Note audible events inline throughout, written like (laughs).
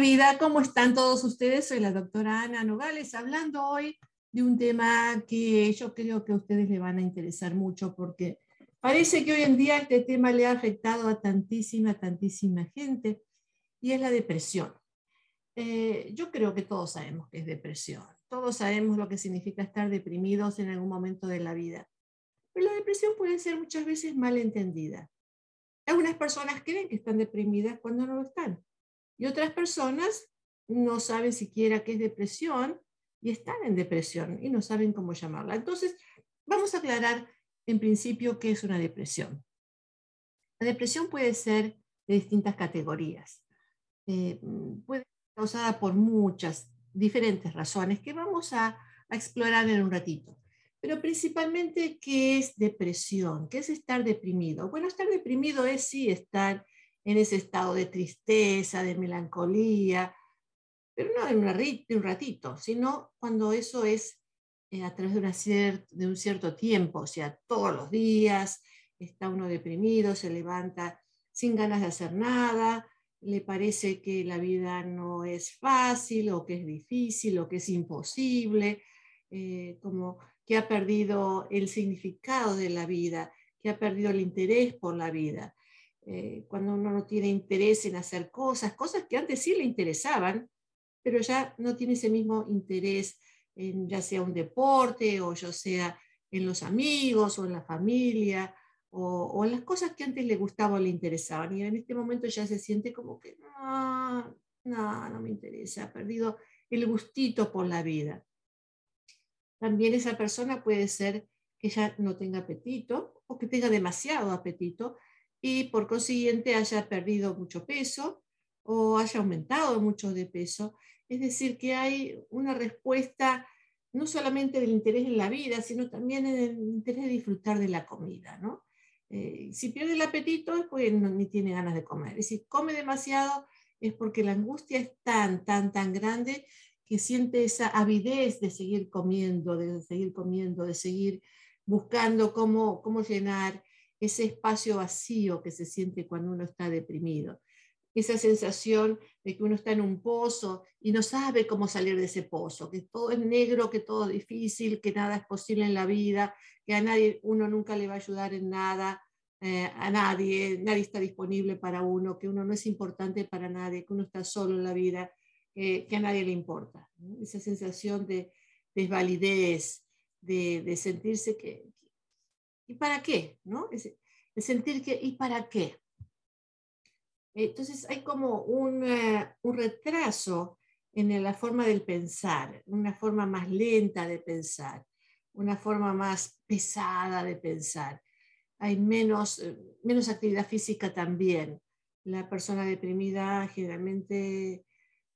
Vida, ¿cómo están todos ustedes? Soy la doctora Ana Nogales hablando hoy de un tema que yo creo que a ustedes les van a interesar mucho porque parece que hoy en día este tema le ha afectado a tantísima, tantísima gente y es la depresión. Eh, yo creo que todos sabemos que es depresión, todos sabemos lo que significa estar deprimidos en algún momento de la vida, pero la depresión puede ser muchas veces mal entendida. Algunas personas creen que están deprimidas cuando no lo están y otras personas no saben siquiera qué es depresión y están en depresión y no saben cómo llamarla. Entonces, vamos a aclarar en principio qué es una depresión. La depresión puede ser de distintas categorías. Eh, puede ser causada por muchas diferentes razones que vamos a, a explorar en un ratito. Pero principalmente, ¿qué es depresión? ¿Qué es estar deprimido? Bueno, estar deprimido es sí estar en ese estado de tristeza, de melancolía, pero no en un ratito, sino cuando eso es eh, a través de, de un cierto tiempo, o sea, todos los días está uno deprimido, se levanta sin ganas de hacer nada, le parece que la vida no es fácil o que es difícil o que es imposible, eh, como que ha perdido el significado de la vida, que ha perdido el interés por la vida. Eh, cuando uno no tiene interés en hacer cosas, cosas que antes sí le interesaban, pero ya no tiene ese mismo interés en ya sea un deporte o ya sea en los amigos o en la familia o, en las cosas que antes le gustaban o le interesaban. Y en este momento ya se siente como que no, no, no me interesa, ha perdido el gustito por la vida. También esa persona puede ser que ya no tenga apetito o que tenga demasiado apetito y por consiguiente haya perdido mucho peso o haya aumentado mucho de peso. Es decir, que hay una respuesta no solamente del interés en la vida, sino también en el interés de disfrutar de la comida. ¿no? Eh, si pierde el apetito es porque no, ni tiene ganas de comer. Y si come demasiado es porque la angustia es tan, tan, tan grande que siente esa avidez de seguir comiendo, de seguir comiendo, de seguir buscando cómo, cómo llenar ese espacio vacío que se siente cuando uno está deprimido, esa sensación de que uno está en un pozo y no sabe cómo salir de ese pozo, que todo es negro, que todo es difícil, que nada es posible en la vida, que a nadie, uno nunca le va a ayudar en nada, eh, a nadie, nadie está disponible para uno, que uno no es importante para nadie, que uno está solo en la vida, que a nadie le importa. Esa sensación de desvalidez, de, de sentirse que, ¿Y para qué? ¿no? Es, sentir que, ¿y para qué? Entonces hay como un, eh, un retraso en la forma del pensar, una forma más lenta de pensar, una forma más pesada de pensar. Hay menos, eh, menos actividad física también. La persona deprimida generalmente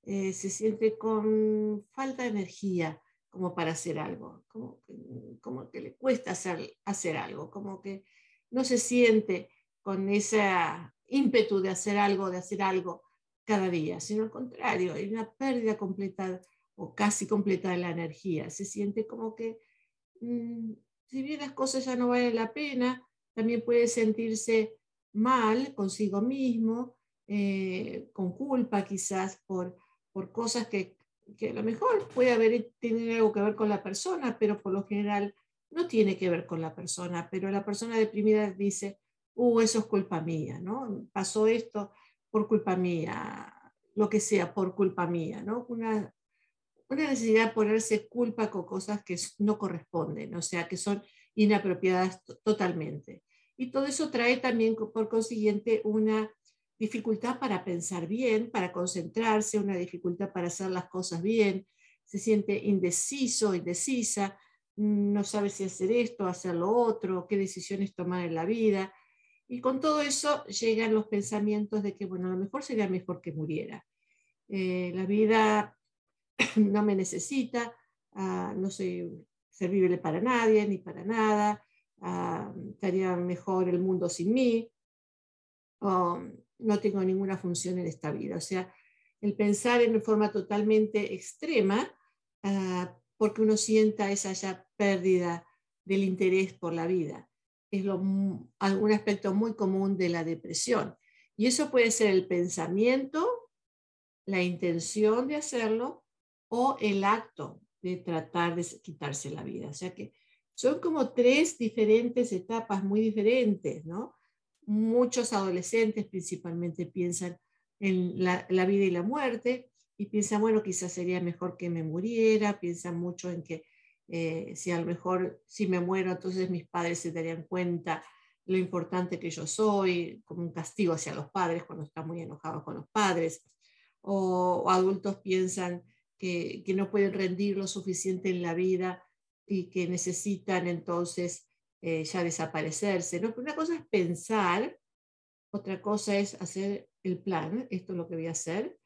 eh, se siente con falta de energía, como para hacer algo, como que, como que le cuesta hacer, hacer algo, como que no se siente con ese ímpetu de hacer algo, de hacer algo cada día, sino al contrario, hay una pérdida completa o casi completa de la energía. Se siente como que, mm, si bien las cosas ya no valen la pena, también puede sentirse mal consigo mismo, eh, con culpa quizás por, por cosas que que a lo mejor puede haber tener algo que ver con la persona, pero por lo general no tiene que ver con la persona, pero la persona deprimida dice, uh, eso es culpa mía, ¿no? Pasó esto por culpa mía, lo que sea, por culpa mía, ¿no? Una, una necesidad de ponerse culpa con cosas que no corresponden, o sea, que son inapropiadas totalmente. Y todo eso trae también, por consiguiente, una dificultad para pensar bien, para concentrarse, una dificultad para hacer las cosas bien, se siente indeciso, indecisa, no sabe si hacer esto, hacer lo otro, qué decisiones tomar en la vida. Y con todo eso llegan los pensamientos de que, bueno, a lo mejor sería mejor que muriera. Eh, la vida (clears throat) no me necesita, ah, no soy servible para nadie ni para nada, ah, estaría mejor el mundo sin mí no tengo ninguna función en esta vida. O sea, el pensar en forma totalmente extrema, ah, porque uno sienta esa pérdida del interés por la vida. Es lo, algún aspecto muy común de la depresión. Y eso puede ser el pensamiento la intención de hacerlo o el acto de tratar de quitarse la vida. O sea que son como tres diferentes etapas muy diferentes, ¿no? Muchos adolescentes principalmente piensan en la, vida y la muerte y piensan, bueno, quizás sería mejor que me muriera, piensan mucho en que eh, si a lo mejor si me muero, entonces mis padres se darían cuenta lo importante que yo soy, como un castigo hacia los padres cuando están muy enojados con los padres, o, adultos piensan que, que, no pueden rendir lo suficiente en la vida y que necesitan entonces eh, ya desaparecerse. ¿no? Una cosa es pensar, otra cosa es hacer el plan, esto es lo que voy a hacer,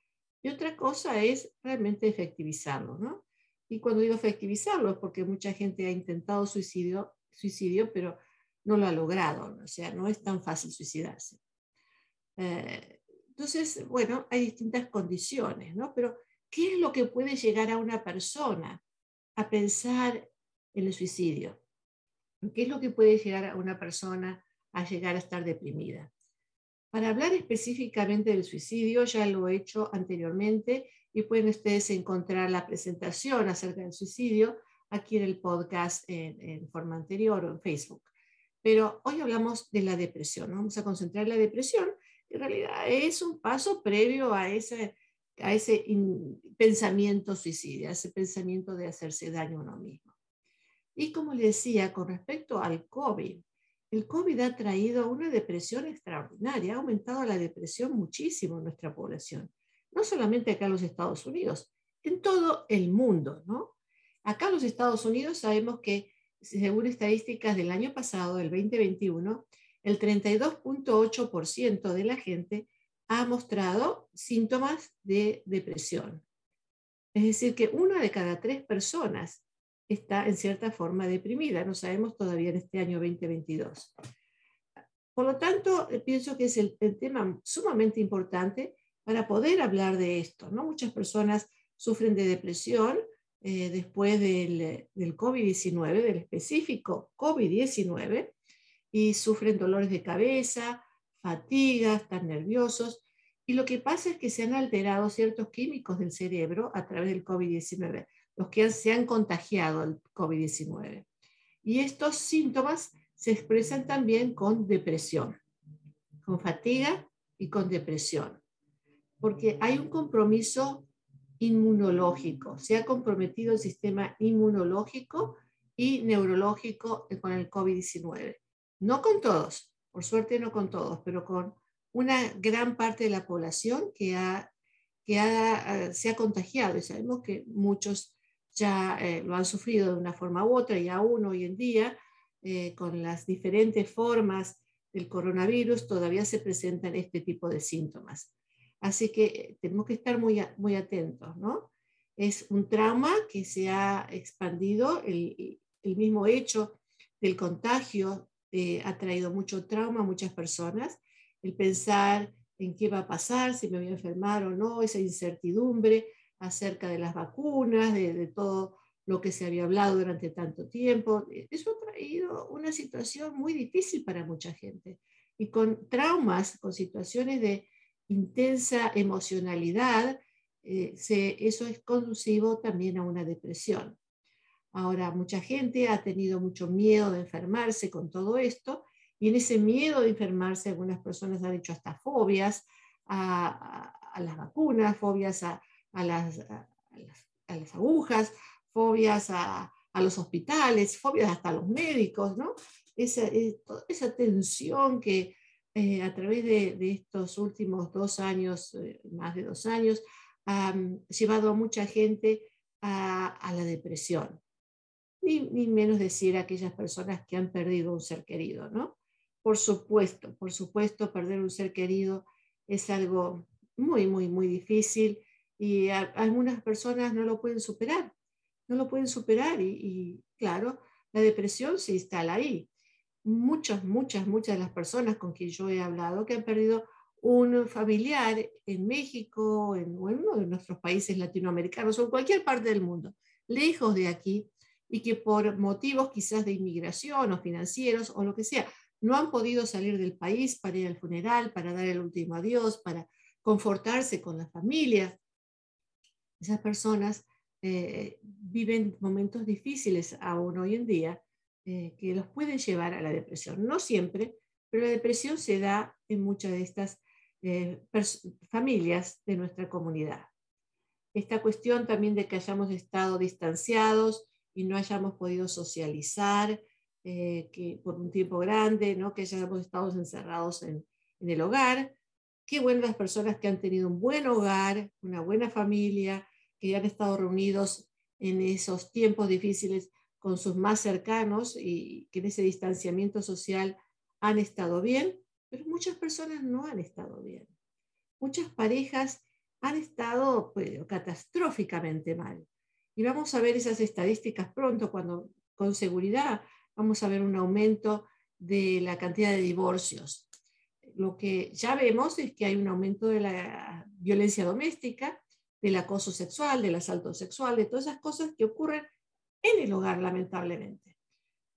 y otra cosa es realmente efectivizarlo. ¿no? Y cuando digo efectivizarlo es porque mucha gente ha intentado suicidio, suicidio pero no lo ha logrado, o sea, no es tan fácil suicidarse. Eh, entonces, bueno, hay distintas condiciones, ¿no? Pero, ¿qué es lo que puede llegar a una persona a pensar en el suicidio? ¿Qué es lo que puede llegar a una persona a llegar a estar deprimida? Para hablar específicamente del suicidio, ya lo he hecho anteriormente y pueden ustedes encontrar la presentación acerca del suicidio aquí en el podcast en, en forma anterior o en Facebook. Pero hoy hablamos de la depresión. Vamos a concentrar en la depresión, que en realidad es un paso previo a ese, a ese pensamiento suicida, ese pensamiento de hacerse daño a uno mismo. Y como le decía, con respecto al COVID, el COVID ha traído una depresión extraordinaria, ha aumentado la depresión muchísimo en nuestra población, no solamente acá en los Estados Unidos, en todo el mundo, ¿no? Acá en los Estados Unidos sabemos que según estadísticas del año pasado, del 2021, el 32.8% de la gente ha mostrado síntomas de depresión. Es decir, que una de cada tres personas está en cierta forma deprimida. No sabemos todavía en este año 2022. Por lo tanto, eh, pienso que es el, tema sumamente importante para poder hablar de esto. ¿no? Muchas personas sufren de depresión eh, después del, del COVID-19, del específico COVID-19, y sufren dolores de cabeza, fatiga, están nerviosos. Y lo que pasa es que se han alterado ciertos químicos del cerebro a través del COVID-19, los que se han contagiado al COVID-19. Y estos síntomas se expresan también con depresión, con fatiga y con depresión, porque hay un compromiso inmunológico. Se ha comprometido el sistema inmunológico y neurológico con el COVID-19. No con todos, por suerte no con todos, pero con una gran parte de la población que, ha, que ha, se ha contagiado. Y sabemos que muchos ya eh, lo han sufrido de una forma u otra y aún hoy en día, eh, con las diferentes formas del coronavirus, todavía se presentan este tipo de síntomas. Así que eh, tenemos que estar muy, muy atentos, ¿no? Es un trauma que se ha expandido, el, el mismo hecho del contagio eh, ha traído mucho trauma a muchas personas, el pensar en qué va a pasar, si me voy a enfermar o no, esa incertidumbre acerca de las vacunas, de, todo lo que se había hablado durante tanto tiempo. Eh, eso ha traído una situación muy difícil para mucha gente y con traumas, con situaciones de intensa emocionalidad, eh, eso es conducivo también a una depresión. Ahora, mucha gente ha tenido mucho miedo de enfermarse con todo esto y en ese miedo de enfermarse algunas personas han hecho hasta fobias a, las vacunas, fobias a, las, las, agujas, fobias a, los hospitales, fobias hasta a los médicos, ¿no? Esa, esa tensión que eh, a través de, estos últimos dos años, eh, más de dos años, ha llevado a mucha gente a, la depresión. Ni, ni, menos decir aquellas personas que han perdido un ser querido, ¿no? Por supuesto, por supuesto, perder un ser querido es algo muy, muy, muy difícil y algunas personas no lo pueden superar, no lo pueden superar y, claro, la depresión se instala ahí. Muchas, muchas, muchas de las personas con quien yo he hablado que han perdido un familiar en México, en, uno de nuestros países latinoamericanos o en cualquier parte del mundo, lejos de aquí, y que por motivos quizás de inmigración o financieros o lo que sea, no han podido salir del país para ir al funeral, para dar el último adiós, para confortarse con la familia Esas personas eh, viven momentos difíciles aún hoy en día eh, que los pueden llevar a la depresión. No siempre, pero la depresión se da en muchas de estas eh, familias de nuestra comunidad. Esta cuestión también de que hayamos estado distanciados y no hayamos podido socializar que por un tiempo grande, ¿no? que hayamos estado encerrados en, en el hogar. Bueno las personas que han tenido un buen hogar, una buena familia, que han estado reunidos en esos tiempos difíciles con sus más cercanos y que en ese distanciamiento social han estado bien, pero muchas personas no han estado bien. Muchas parejas han estado pues, catastróficamente mal. Y vamos a ver esas estadísticas pronto, cuando con seguridad vamos a ver un aumento de la cantidad de divorcios. Lo que ya vemos es que hay un aumento de la violencia doméstica, del acoso sexual, del asalto sexual, de todas esas cosas que ocurren en el hogar, lamentablemente.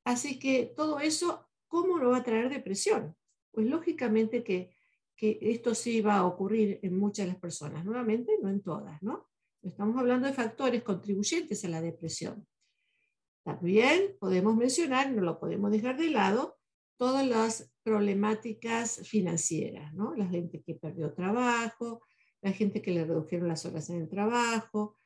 Así que todo eso, ¿cómo lo va a traer depresión? Pues lógicamente que, que esto sí va a ocurrir en muchas de las personas, nuevamente no en todas, ¿no? Estamos hablando de factores contribuyentes a la depresión. También podemos mencionar, no lo podemos dejar de lado, todas las problemáticas financieras, ¿no? La gente que perdió trabajo, la gente que le redujeron las horas en el trabajo,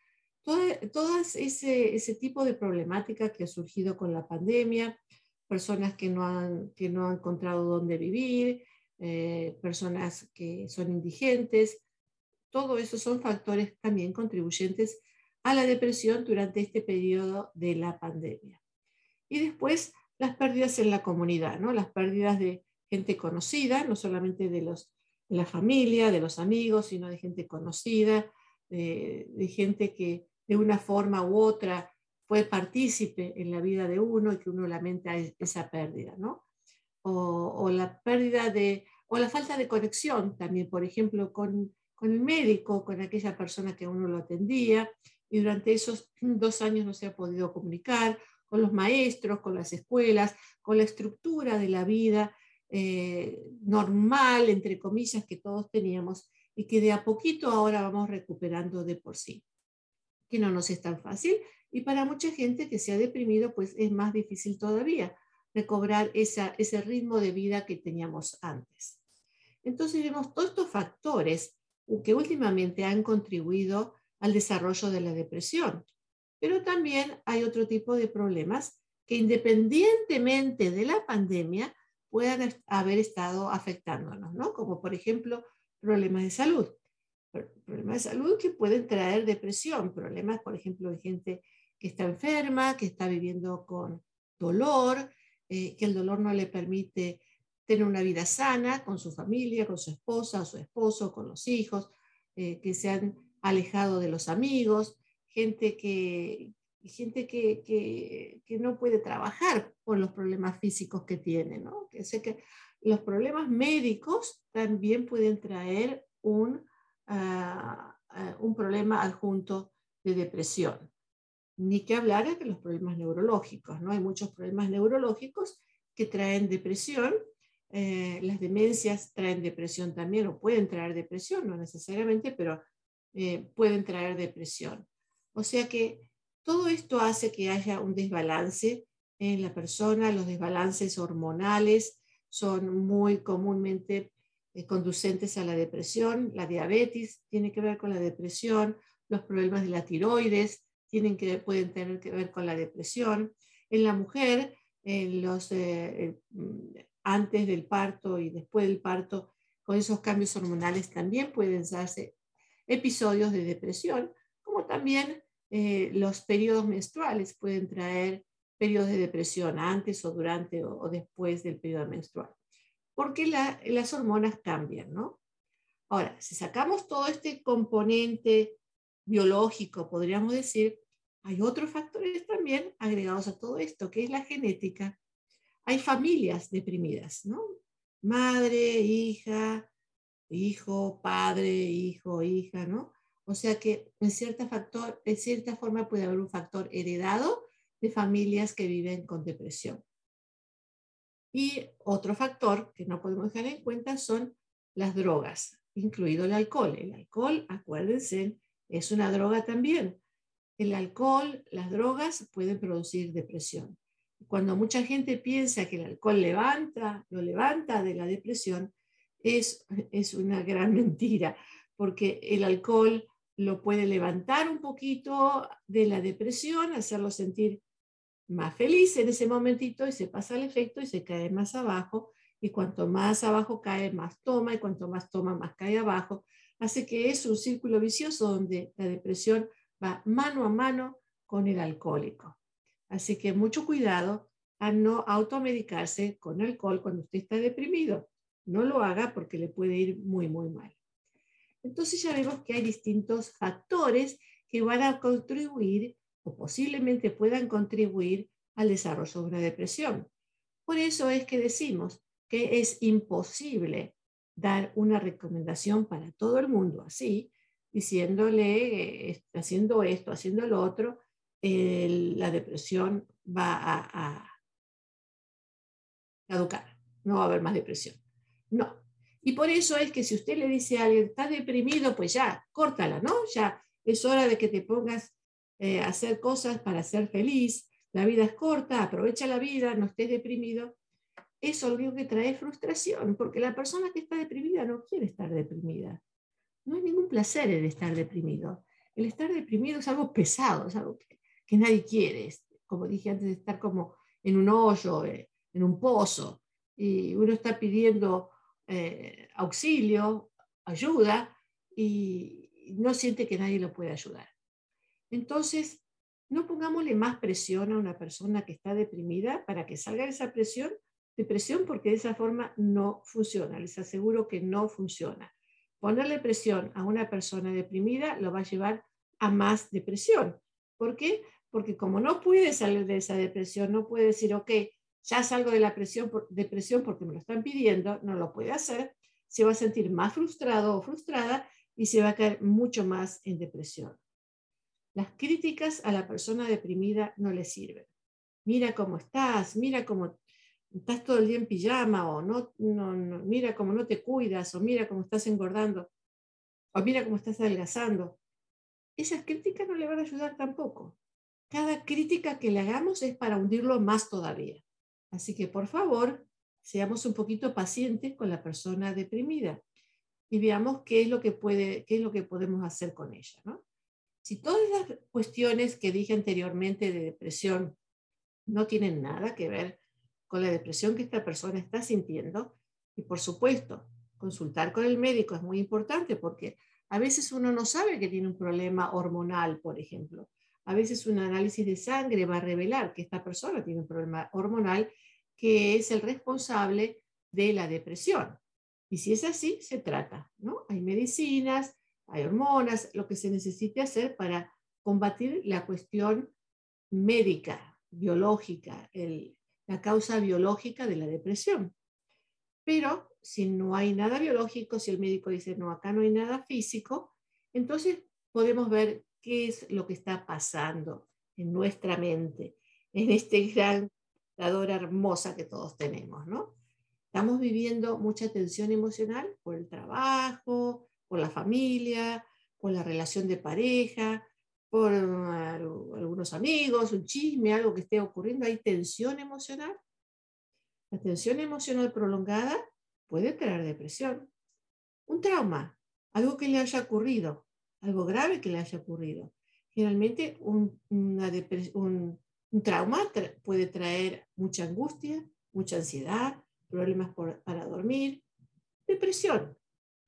todas ese, ese tipo de problemática que ha surgido con la pandemia, personas que no han, que no han encontrado dónde vivir, eh, personas que son indigentes, todo eso son factores también contribuyentes a la depresión durante este periodo de la pandemia. Y después las pérdidas en la comunidad, ¿no? las pérdidas de gente conocida, no solamente de los de la familia, de los amigos, sino de gente conocida, de, gente que de una forma u otra fue partícipe en la vida de uno y que uno lamenta esa pérdida, ¿no? O, la pérdida de, o la falta de conexión también, por ejemplo, con, con el médico, con aquella persona que uno lo atendía, y durante esos dos años no se ha podido comunicar con los maestros, con las escuelas, con la estructura de la vida eh, normal, entre comillas, que todos teníamos y que de a poquito ahora vamos recuperando de por sí, que no nos es tan fácil y para mucha gente que se ha deprimido, pues es más difícil todavía recobrar ese ritmo de vida que teníamos antes. Entonces vemos todos estos factores que últimamente han contribuido al desarrollo de la depresión, pero también hay otro tipo de problemas que independientemente de la pandemia puedan haber estado afectándonos, ¿no? Como por ejemplo problemas de salud. Problemas de salud que pueden traer depresión, problemas, por ejemplo, de gente que está enferma, que está viviendo con dolor, eh, que el dolor no le permite tener una vida sana con su familia, con su esposa, su esposo, con los hijos, eh, que se han alejado de los amigos, gente que, gente que, que, no puede trabajar por los problemas físicos que tiene, ¿no? Que sé que los problemas médicos también pueden traer un, uh, un problema adjunto de depresión. Ni que hablar de los problemas neurológicos, ¿no? Hay muchos problemas neurológicos que traen depresión. Eh, las demencias traen depresión también, o pueden traer depresión, no necesariamente, pero eh, pueden traer depresión. O sea que todo esto hace que haya un desbalance en la persona, los desbalances hormonales son muy comúnmente eh, conducentes a la depresión, la diabetes tiene que ver con la depresión, los problemas de la tiroides tienen que, pueden tener que ver con la depresión. En la mujer, eh, mm, antes del parto y después del parto, con esos cambios hormonales también pueden darse episodios de depresión, también eh, los periodos menstruales pueden traer periodos de depresión antes o durante o, después del periodo menstrual, porque las hormonas cambian, ¿no? Ahora, si sacamos todo este componente biológico, podríamos decir, hay otros factores también agregados a todo esto, que es la genética. Hay familias deprimidas, ¿no? Madre, hija, hijo, padre, hijo, hija, ¿no? O sea que en cierta, factor, en cierta forma puede haber un factor heredado de familias que viven con depresión. Y otro factor que no podemos dejar en cuenta son las drogas, incluido el alcohol. El alcohol, acuérdense, es una droga también. El alcohol, las drogas pueden producir depresión. Cuando mucha gente piensa que el alcohol levanta, lo levanta de la depresión, es, es una gran (laughs) mentira, porque el alcohol lo puede levantar un poquito de la depresión, hacerlo sentir más feliz en ese momentito y se pasa el efecto y se cae más abajo. Y cuanto más abajo cae, más toma y cuanto más toma, más cae abajo. Así que es un círculo vicioso donde la depresión va mano a mano con el alcohólico. Así que mucho cuidado a no automedicarse con alcohol cuando usted está deprimido. No lo haga porque le puede ir muy, muy mal. Entonces ya vemos que hay distintos factores que van a contribuir o posiblemente puedan contribuir al desarrollo de una depresión. Por eso es que decimos que es imposible dar una recomendación para todo el mundo así, diciéndole, eh, haciendo esto, haciendo lo otro, la depresión va a, a caducar, no va a haber más depresión. No. Y por eso es que si usted le dice a alguien, está deprimido, pues ya, córtala, ¿no? Ya es hora de que te pongas eh, hacer cosas para ser feliz, la vida es corta, aprovecha la vida, no estés deprimido, eso lo que trae frustración, porque la persona que está deprimida no quiere estar deprimida. No hay ningún placer en estar deprimido. El estar deprimido es algo pesado, es algo que, nadie quiere. Como dije antes, estar como en un hoyo, eh, en un pozo, y uno está pidiendo eh, auxilio, ayuda, y no siente que nadie lo puede ayudar. Entonces, no pongámosle más presión a una persona que está deprimida para que salga de esa presión, depresión, porque de esa forma no funciona. Les aseguro que no funciona. Ponerle presión a una persona deprimida lo va a llevar a más depresión. ¿Por qué? Porque como no puede salir de esa depresión, no puede decir, ok, ya salgo de la presión, depresión porque me lo están pidiendo, no lo puede hacer, se va a sentir más frustrado o frustrada y se va a caer mucho más en depresión. Las críticas a la persona deprimida no le sirven. Mira cómo estás, mira cómo estás todo el día en pijama, o no, mira cómo no te cuidas, o mira cómo estás engordando, o mira cómo estás adelgazando. Esas críticas no le van a ayudar tampoco. Cada crítica que le hagamos es para hundirlo más todavía. Así que, por favor, seamos un poquito pacientes con la persona deprimida y veamos qué es lo que, puede, qué es lo que podemos hacer con ella. ¿no? Si todas las cuestiones que dije anteriormente de depresión no tienen nada que ver con la depresión que esta persona está sintiendo, y por supuesto, consultar con el médico es muy importante porque a veces uno no sabe que tiene un problema hormonal, por ejemplo. A veces un análisis de sangre va a revelar que esta persona tiene un problema hormonal que es el responsable de la depresión. Y si es así, se trata, ¿no? Hay medicinas, hay hormonas, lo que se necesite hacer para combatir la cuestión médica, biológica, la causa biológica de la depresión. Pero si no hay nada biológico, si el médico dice, no, acá no hay nada físico, entonces podemos ver qué es lo que está pasando en nuestra mente, en este gran computadora hermosa que todos tenemos, ¿no? Estamos viviendo mucha tensión emocional por el trabajo, por la familia, por la relación de pareja, por algunos amigos, un chisme, algo que esté ocurriendo, hay tensión emocional. La tensión emocional prolongada puede traer depresión. Un trauma, algo que le haya ocurrido, algo grave que le haya ocurrido. Generalmente un, un, trauma puede traer mucha angustia, mucha ansiedad, problemas para dormir, depresión.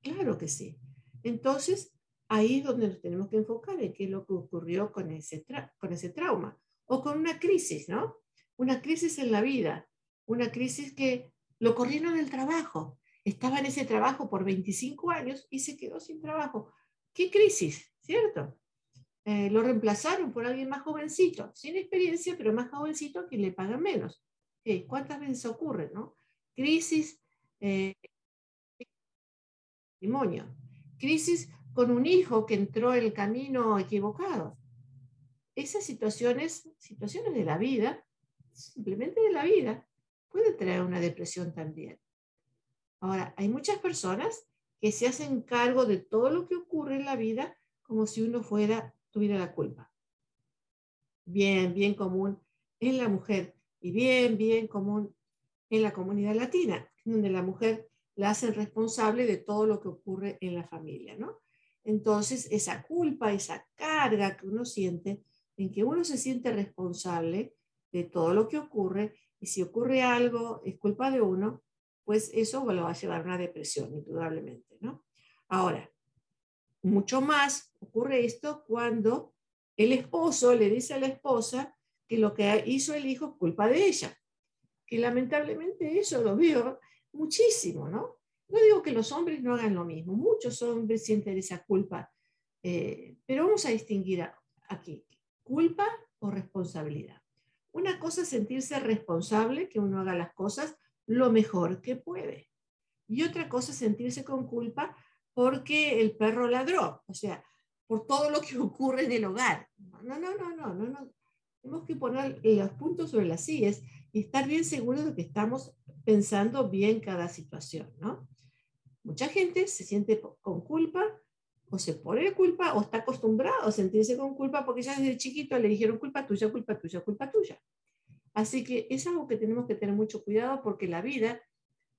Claro que sí. Entonces, ahí es donde nos tenemos que enfocar en qué es lo que ocurrió con ese, con ese trauma o con una crisis, ¿no? Una crisis en la vida, una crisis que lo corrieron del trabajo, estaba en ese trabajo por 25 años y se quedó sin trabajo. ¿Qué crisis? ¿Cierto? Eh, lo reemplazaron por alguien más jovencito, sin experiencia, pero más jovencito que le pagan menos. ¿Cuántas veces ocurre, no? Crisis, eh, matrimonio crisis con un hijo que entró en el camino equivocado. Esas situaciones, situaciones de la vida, simplemente de la vida, puede traer una depresión también. Ahora, hay muchas personas que se hacen cargo de todo lo que ocurre en la vida como si uno fuera, tuviera la culpa. Bien, bien común en la mujer y bien, bien común en la comunidad latina, donde la mujer la hacen responsable de todo lo que ocurre en la familia, ¿no? Entonces, esa culpa, esa carga que uno siente, en que uno se siente responsable de todo lo que ocurre, y si ocurre algo, es culpa de uno, pues eso lo va a llevar a una depresión, indudablemente, ¿no? Ahora, mucho más ocurre esto cuando el esposo le dice a la esposa que lo que hizo el hijo es culpa de ella, que lamentablemente eso lo veo muchísimo, ¿no? No digo que los hombres no hagan lo mismo, muchos hombres sienten esa culpa, eh, pero vamos a distinguir aquí, culpa o responsabilidad. Una cosa es sentirse responsable, que uno haga las cosas lo mejor que puede. Y otra cosa es sentirse con culpa porque el perro ladró, o sea, por todo lo que (laughs) ocurre en el hogar. No, no, no, no, no, no. Tenemos que poner los puntos sobre las sillas y estar bien seguros de que estamos pensando bien cada situación, ¿no? Mucha gente se siente con culpa o se pone culpa o está acostumbrado a sentirse con culpa porque ya desde chiquito le dijeron culpa tuya, culpa tuya, culpa tuya. Así que es algo que tenemos que tener mucho cuidado porque la vida,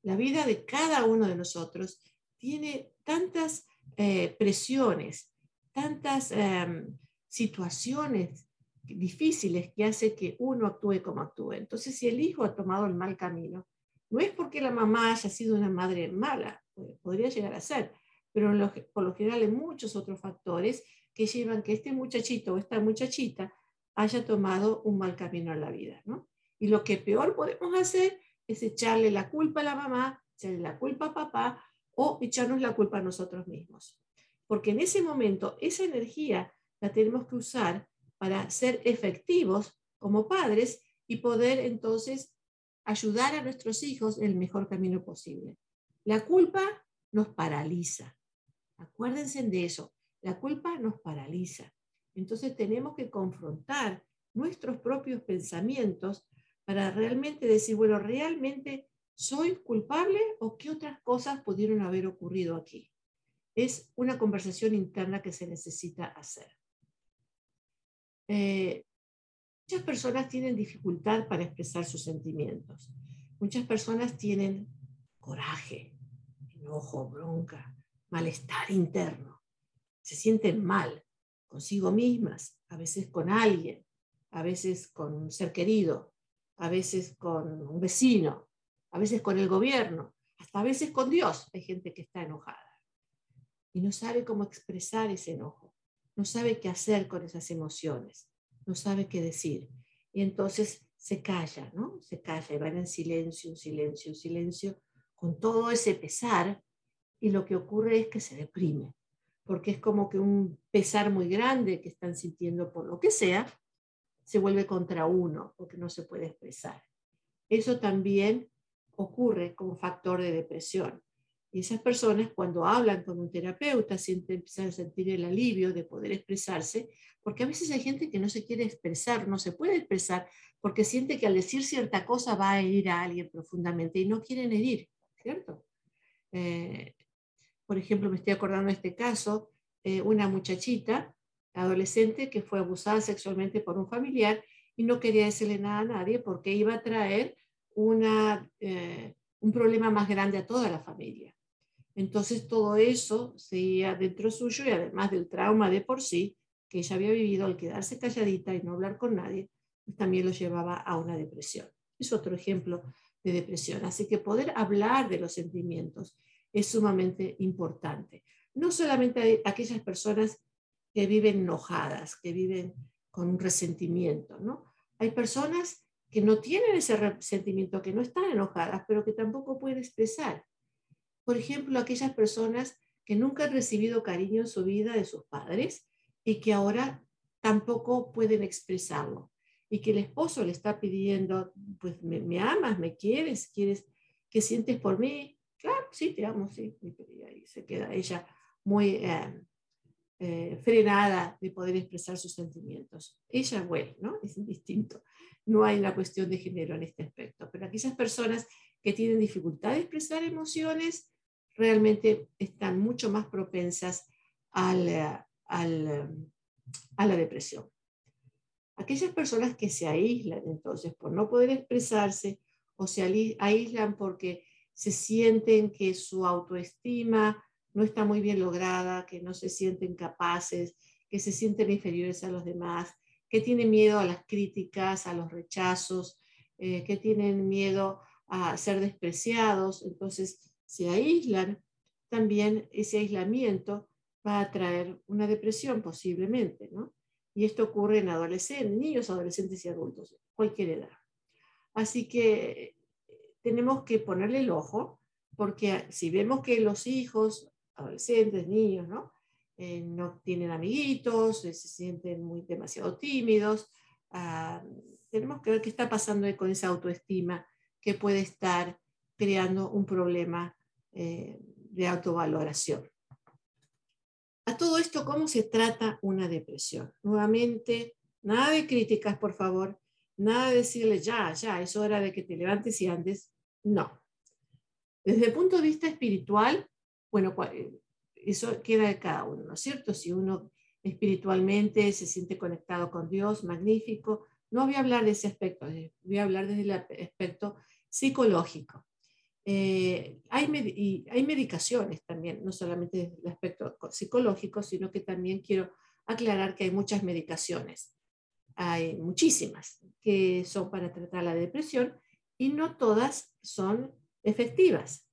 la vida de cada uno de nosotros tiene tantas eh, presiones, tantas em, situaciones difíciles que hace que uno actúe como actúe. Entonces, si el hijo ha tomado el mal camino, no es porque la mamá haya sido una madre mala, podría llegar a ser, pero por lo general hay muchos otros factores que llevan que este muchachito o esta muchachita haya tomado un mal camino en la vida. ¿no? Y lo que peor podemos hacer es echarle la culpa a la mamá, echarle la culpa a papá o echarnos la culpa a nosotros mismos. Porque en ese momento esa energía la tenemos que usar para ser efectivos como padres y poder entonces ayudar a nuestros hijos en el mejor camino posible. La culpa nos paraliza. Acuérdense de eso. La culpa nos paraliza. Entonces tenemos que confrontar nuestros propios pensamientos para realmente decir, bueno, ¿realmente soy culpable o qué otras cosas pudieron haber ocurrido aquí? Es una conversación interna que se necesita hacer. Eh, muchas personas tienen dificultad para expresar sus sentimientos. Muchas personas tienen coraje, enojo, bronca, malestar interno. Se sienten mal consigo mismas, a veces con alguien, a veces con un ser querido, a veces con un vecino, a veces con el gobierno, hasta a veces con Dios. Hay gente que está enojada y no sabe cómo expresar ese enojo, no sabe qué hacer con esas emociones, no sabe qué decir. Y entonces se calla, ¿no? Se calla y van en silencio, en silencio, en silencio, con todo ese pesar y lo que ocurre es que se deprime, porque es como que un pesar muy grande que están sintiendo por lo que sea, se vuelve contra uno, porque no se puede expresar. Eso también ocurre como factor de depresión. Y esas personas cuando hablan con un terapeuta sienten, empiezan a sentir el alivio de poder expresarse, porque a veces hay gente que no se quiere expresar, no se puede expresar, porque siente que al decir cierta cosa va a herir a alguien profundamente y no quieren herir, ¿cierto? Eh, por ejemplo, me estoy acordando de este caso, eh, una muchachita adolescente que fue abusada sexualmente por un familiar y no quería decirle nada a nadie porque iba a traer una, eh, un problema más grande a toda la familia. Entonces todo eso seguía dentro suyo y además del trauma de por sí que ella había vivido al quedarse calladita y no hablar con nadie, pues también lo llevaba a una depresión. Es otro ejemplo de depresión. Así que poder hablar de los sentimientos es sumamente importante. No solamente aquellas personas que viven enojadas, que viven con un resentimiento, ¿no? Hay personas que no tienen ese resentimiento, que no están enojadas, pero que tampoco pueden expresar. Por ejemplo, aquellas personas que nunca han recibido cariño en su vida de sus padres y que ahora tampoco pueden expresarlo. Y que el esposo le está pidiendo, pues me, amas, me quieres, quieres, ¿qué sientes por mí? Sí, amo, sí. Y ahí se queda ella muy eh, eh, frenada de poder expresar sus sentimientos. Ella, bueno, ¿no? Es distinto. No hay una cuestión de género en este aspecto, pero aquellas personas que tienen dificultad de expresar emociones realmente están mucho más propensas al, eh, a la depresión. Aquellas personas que se aíslan entonces por no poder expresarse o se aíslan porque se sienten que su autoestima no está muy bien lograda, que no se sienten capaces, que se sienten inferiores a los demás, que tienen miedo a las críticas, a los rechazos, eh, que tienen miedo a ser despreciados, entonces se aíslan, también ese aislamiento va a traer una depresión posiblemente, ¿no? Y esto ocurre en adolescentes, niños, adolescentes y adultos, cualquier edad. Así que tenemos que ponerle el ojo, porque si vemos que los hijos, adolescentes, niños, ¿no? Eh, tienen amiguitos, se sienten muy demasiado tímidos, ah, tenemos que ver qué está pasando con esa autoestima que puede estar creando un problema eh, de autovaloración. A todo esto, ¿cómo se trata una depresión? Nuevamente, nada de críticas, por favor, nada de decirle ya, ya, es hora de que te levantes y andes. No. Desde el punto de vista espiritual, bueno, eh, eso queda de cada uno, ¿no es cierto? Si uno espiritualmente se siente conectado con Dios, magnífico. No voy a hablar de ese aspecto, eh, voy a hablar desde el aspecto psicológico. Eh, hay, hay medicaciones también, no solamente desde el aspecto psicológico, sino que también quiero aclarar que hay muchas medicaciones. Hay muchísimas que son para tratar la depresión y no todas son efectivas.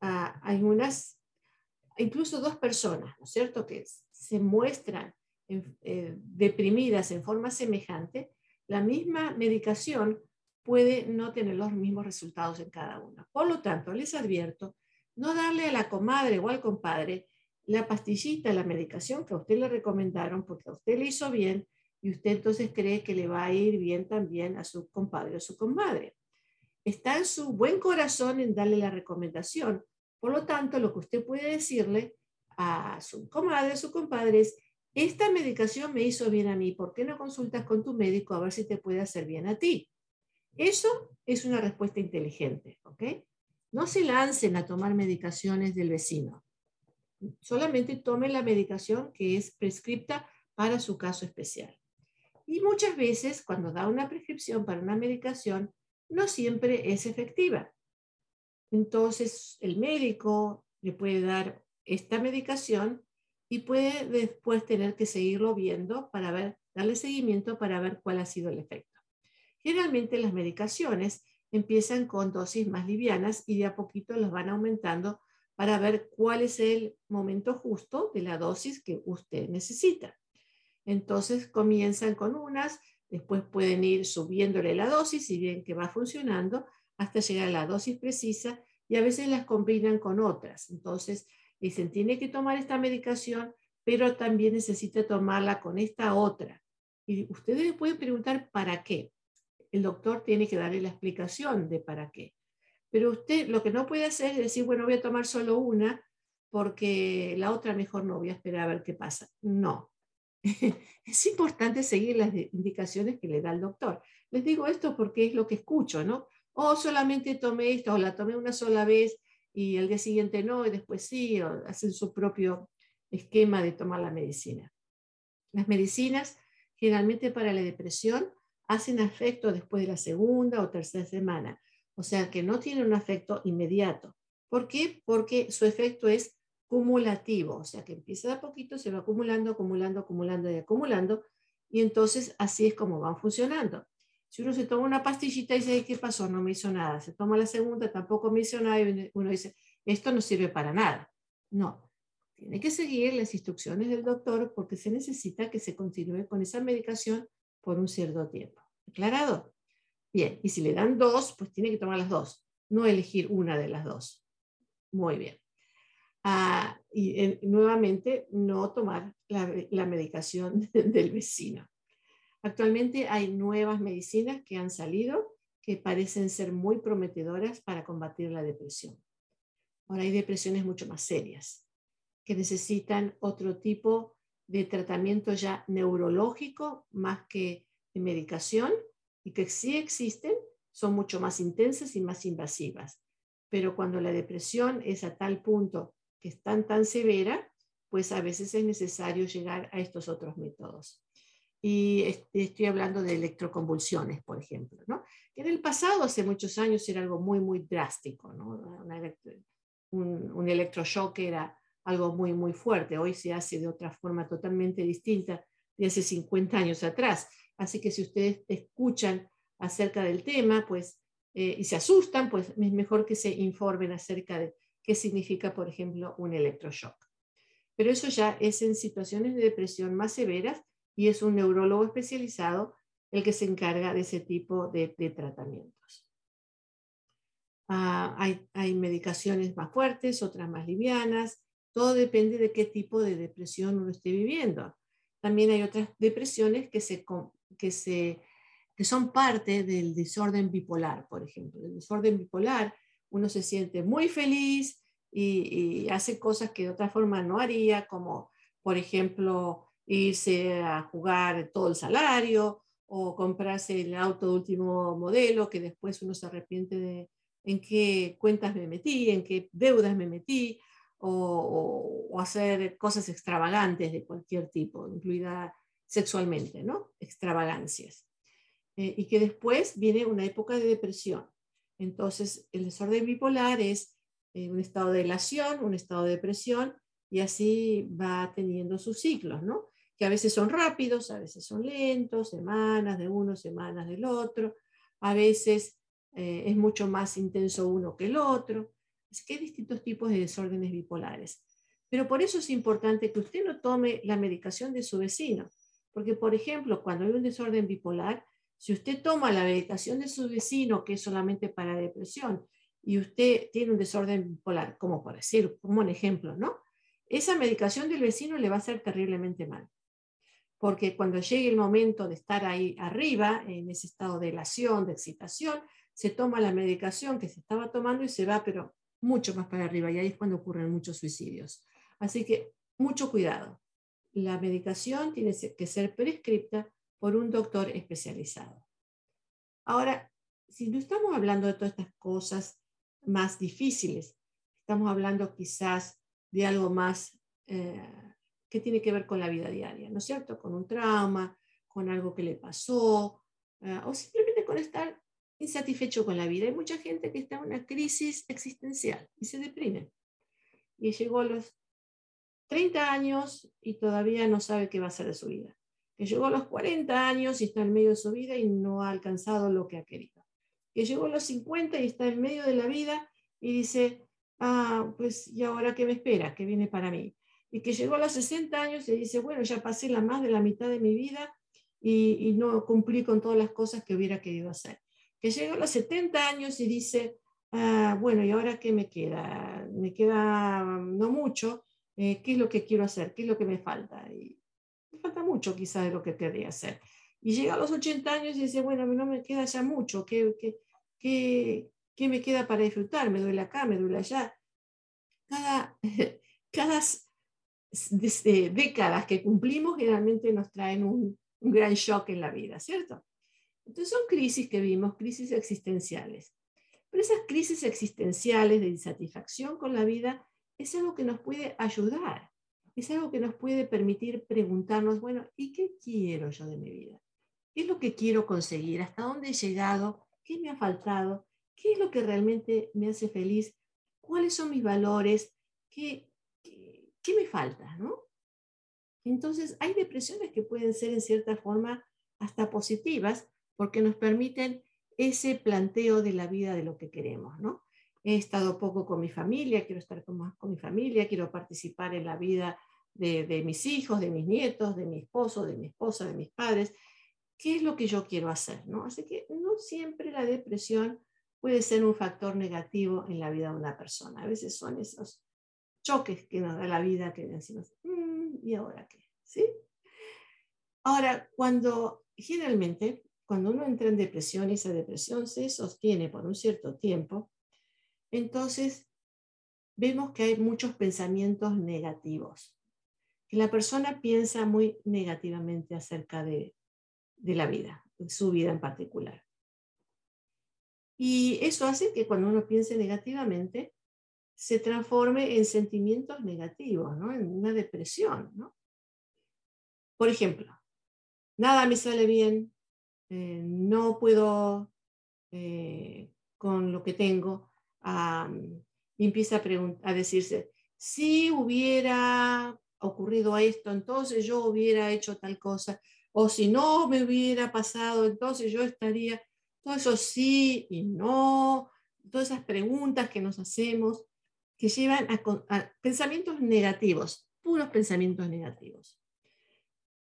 Ah, hay unas, incluso dos personas, ¿no es cierto?, que se muestran eh, deprimidas en forma semejante, la misma medicación puede no tener los mismos resultados en cada una. Por lo tanto, les advierto, no darle a la comadre o al compadre la pastillita, la medicación que a usted le recomendaron porque a usted le hizo bien y usted entonces cree que le va a ir bien también a su compadre o su comadre. Está en su buen corazón en darle la recomendación. Por lo tanto, lo que usted puede decirle a su comadre, a su compadre es, esta medicación me hizo bien a mí, ¿por qué no consultas con tu médico a ver si te puede hacer bien a ti? Eso es una respuesta inteligente, ¿ok? No se lancen a tomar medicaciones del vecino. Solamente tomen la medicación que es prescripta para su caso especial. Y muchas veces, cuando da una prescripción para una medicación, no siempre es efectiva. Entonces, el médico le puede dar esta medicación y puede después tener que seguirlo viendo para ver, darle seguimiento para ver cuál ha sido el efecto. Generalmente las medicaciones empiezan con dosis más livianas y de a poquito las van aumentando para ver cuál es el momento justo de la dosis que usted necesita. Entonces comienzan con unas, después pueden ir subiéndole la dosis y bien que va funcionando hasta llegar a la dosis precisa y a veces las combinan con otras. Entonces dicen, tiene que tomar esta medicación, pero también necesita tomarla con esta otra. Y ustedes pueden preguntar, ¿para qué? el doctor tiene que darle la explicación de para qué. Pero usted lo que no puede hacer es decir, bueno, voy a tomar solo una porque la otra mejor no, voy a esperar a ver qué pasa. No. (laughs) es importante seguir las indicaciones que le da el doctor. Les digo esto porque es lo que escucho, ¿no? O solamente tomé esto, o la tomé una sola vez y el día siguiente no, y después sí, o hacen su propio esquema de tomar la medicina. Las medicinas, generalmente para la depresión, hacen efecto después de la segunda o tercera semana. O sea que no tienen un efecto inmediato. ¿Por qué? Porque su efecto es cumulativo, o sea que empieza de a poquito, se va acumulando, acumulando, acumulando y acumulando, y entonces así es como van funcionando. Si uno se toma una pastillita y dice, ¿qué pasó? No me hizo nada. Se toma la segunda, tampoco me hizo nada, y uno dice, esto no sirve para nada. No, tiene que seguir las instrucciones del doctor porque se necesita que se continúe con esa medicación por un cierto tiempo. ¿Aclarado? Bien, y si le dan dos, pues tiene que tomar las dos, no elegir una de las dos. Muy bien. Y nuevamente, no tomar la, la medicación (laughs) del vecino. Actualmente hay nuevas medicinas que han salido que parecen ser muy prometedoras para combatir la depresión. Ahora hay depresiones mucho más serias que necesitan otro tipo de tratamiento ya neurológico más que de medicación y que sí existen, son mucho más intensas y más invasivas. Pero cuando la depresión es a tal punto que es tan, tan severa, pues a veces es necesario llegar a estos otros métodos. Y estoy hablando de electroconvulsiones, por ejemplo, ¿no? que en el pasado, hace muchos años, era algo muy, muy drástico. un, un electroshock era algo muy, muy fuerte. Hoy se hace de otra forma totalmente distinta de hace 50 años atrás. Así que si ustedes escuchan acerca del tema pues, eh, y se asustan, pues es mejor que se informen acerca de qué significa, por ejemplo, un electroshock. Pero eso ya es en situaciones de depresión más severas y es un neurólogo especializado el que se encarga de ese tipo de, tratamientos. Ah, hay, hay, medicaciones más fuertes, otras más livianas, todo depende de qué tipo de depresión uno esté viviendo. También hay otras depresiones que, se, que, se, que son parte del desorden bipolar, por ejemplo. El desorden bipolar, uno se siente muy feliz y, hace cosas que de otra forma no haría, como por ejemplo irse a jugar todo el salario o comprarse el auto de último modelo que después uno se arrepiente de en qué cuentas me metí, en qué deudas me metí, o, hacer cosas extravagantes de cualquier tipo, incluida sexualmente, ¿no? Extravagancias. Eh, y que después viene una época de depresión. Entonces, el desorden bipolar es eh, un estado de elación, un estado de depresión, y así va teniendo sus ciclos, ¿no? Que a veces son rápidos, a veces son lentos, semanas de uno, semanas del otro, a veces eh, es mucho más intenso uno que el otro. Es que hay distintos tipos de desórdenes bipolares. Pero por eso es importante que usted no tome la medicación de su vecino. Porque, por ejemplo, cuando hay un desorden bipolar, si usted toma la medicación de su vecino, que es solamente para depresión, y usted tiene un desorden bipolar, como por decir, como un ejemplo, ¿no? Esa medicación del vecino le va a hacer terriblemente mal. Porque cuando llegue el momento de estar ahí arriba, en ese estado de elación, de excitación, se toma la medicación que se estaba tomando y se va, pero mucho más para arriba y ahí es cuando ocurren muchos suicidios. Así que mucho cuidado. La medicación tiene que ser prescripta por un doctor especializado. Ahora, si no estamos hablando de todas estas cosas más difíciles, estamos hablando quizás de algo más eh, que tiene que ver con la vida diaria, ¿no es cierto? Con un trauma, con algo que le pasó, eh, o simplemente con estar insatisfecho con la vida. Hay mucha gente que está en una crisis existencial y se deprime. Y llegó a los 30 años y todavía no sabe qué va a hacer de su vida. Que llegó a los 40 años y está en medio de su vida y no ha alcanzado lo que ha querido. Que llegó a los 50 y está en medio de la vida y dice, ah, pues ¿y ahora qué me espera? ¿Qué viene para mí? Y que llegó a los 60 años y dice, bueno, ya pasé la más de la mitad de mi vida y, y no cumplí con todas las cosas que hubiera querido hacer que llega a los 70 años y dice, ah, bueno, ¿y ahora qué me queda? Me queda no mucho, eh, ¿qué es lo que quiero hacer? ¿Qué es lo que me falta? Y falta mucho quizás de lo que querría hacer. Y llega a los 80 años y dice, bueno, no me queda ya mucho, ¿qué, qué, qué, qué me queda para disfrutar? Me duele acá, me duele allá. Cada, (laughs) cada eh, décadas que cumplimos generalmente nos traen un, un gran shock en la vida, ¿cierto? Entonces son crisis que vimos, crisis existenciales. Pero esas crisis existenciales de insatisfacción con la vida es algo que nos puede ayudar, es algo que nos puede permitir preguntarnos, bueno, ¿y qué quiero yo de mi vida? ¿Qué es lo que quiero conseguir? ¿Hasta dónde he llegado? ¿Qué me ha faltado? ¿Qué es lo que realmente me hace feliz? ¿Cuáles son mis valores? ¿Qué, qué, me falta? ¿no? Entonces, hay depresiones que pueden ser en cierta forma hasta positivas, porque nos permiten ese planteo de la vida de lo que queremos, ¿no? He estado poco con mi familia, quiero estar más con mi familia, quiero participar en la vida de, mis hijos, de mis nietos, de mi esposo, de mi esposa, de mis padres. ¿Qué es lo que yo quiero hacer? ¿no? Así que no siempre la depresión puede ser un factor negativo en la vida de una persona. A veces son esos choques que nos da la vida que decimos, mm, ¿y ahora qué? ¿Sí? Ahora, cuando generalmente cuando uno entra en depresión y esa depresión se sostiene por un cierto tiempo, entonces vemos que hay muchos pensamientos negativos, que la persona piensa muy negativamente acerca de, de la vida, de su vida en particular. Y eso hace que cuando uno piense negativamente, se transforme en sentimientos negativos, ¿no? en una depresión. ¿no? Por ejemplo, nada me sale bien, eh, no puedo eh, con lo que tengo, y empieza a, a decirse, si hubiera ocurrido esto, entonces yo hubiera hecho tal cosa, o si no me hubiera pasado, entonces yo estaría, todo eso sí y no, todas esas preguntas que nos hacemos que llevan a pensamientos negativos, puros pensamientos negativos.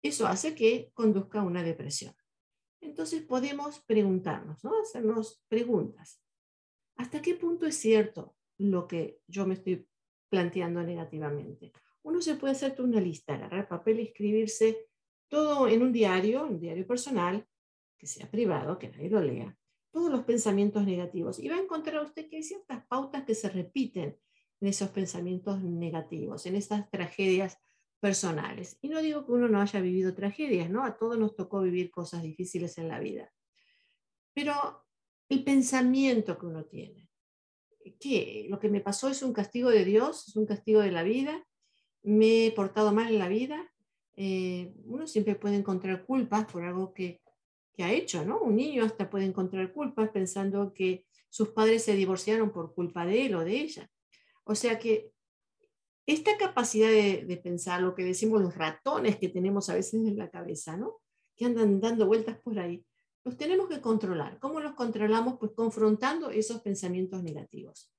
Eso hace que conduzca a una depresión. Entonces podemos preguntarnos, ¿no? hacernos preguntas. ¿Hasta qué punto es cierto lo que yo me estoy planteando negativamente? Uno se puede hacer una lista, agarrar papel y escribirse todo en un diario, un diario personal, que sea privado, que nadie lo lea, todos los pensamientos negativos. Y va a encontrar usted que hay ciertas pautas que se repiten en esos pensamientos negativos, en esas tragedias personales. Y no digo que uno no haya vivido tragedias, ¿no? A todos nos tocó vivir cosas difíciles en la vida. Pero el pensamiento que uno tiene, que lo que me pasó es un castigo de Dios, es un castigo de la vida, me he portado mal en la vida, eh, uno siempre puede encontrar culpas por algo que, que ha hecho, ¿no? Un niño hasta puede encontrar culpas pensando que sus padres se divorciaron por culpa de él o de ella. O sea que esta capacidad de, pensar, lo que decimos los ratones que tenemos a veces en la cabeza, ¿no? Que andan dando vueltas por ahí, los tenemos que controlar. ¿Cómo los controlamos? Pues confrontando esos pensamientos negativos.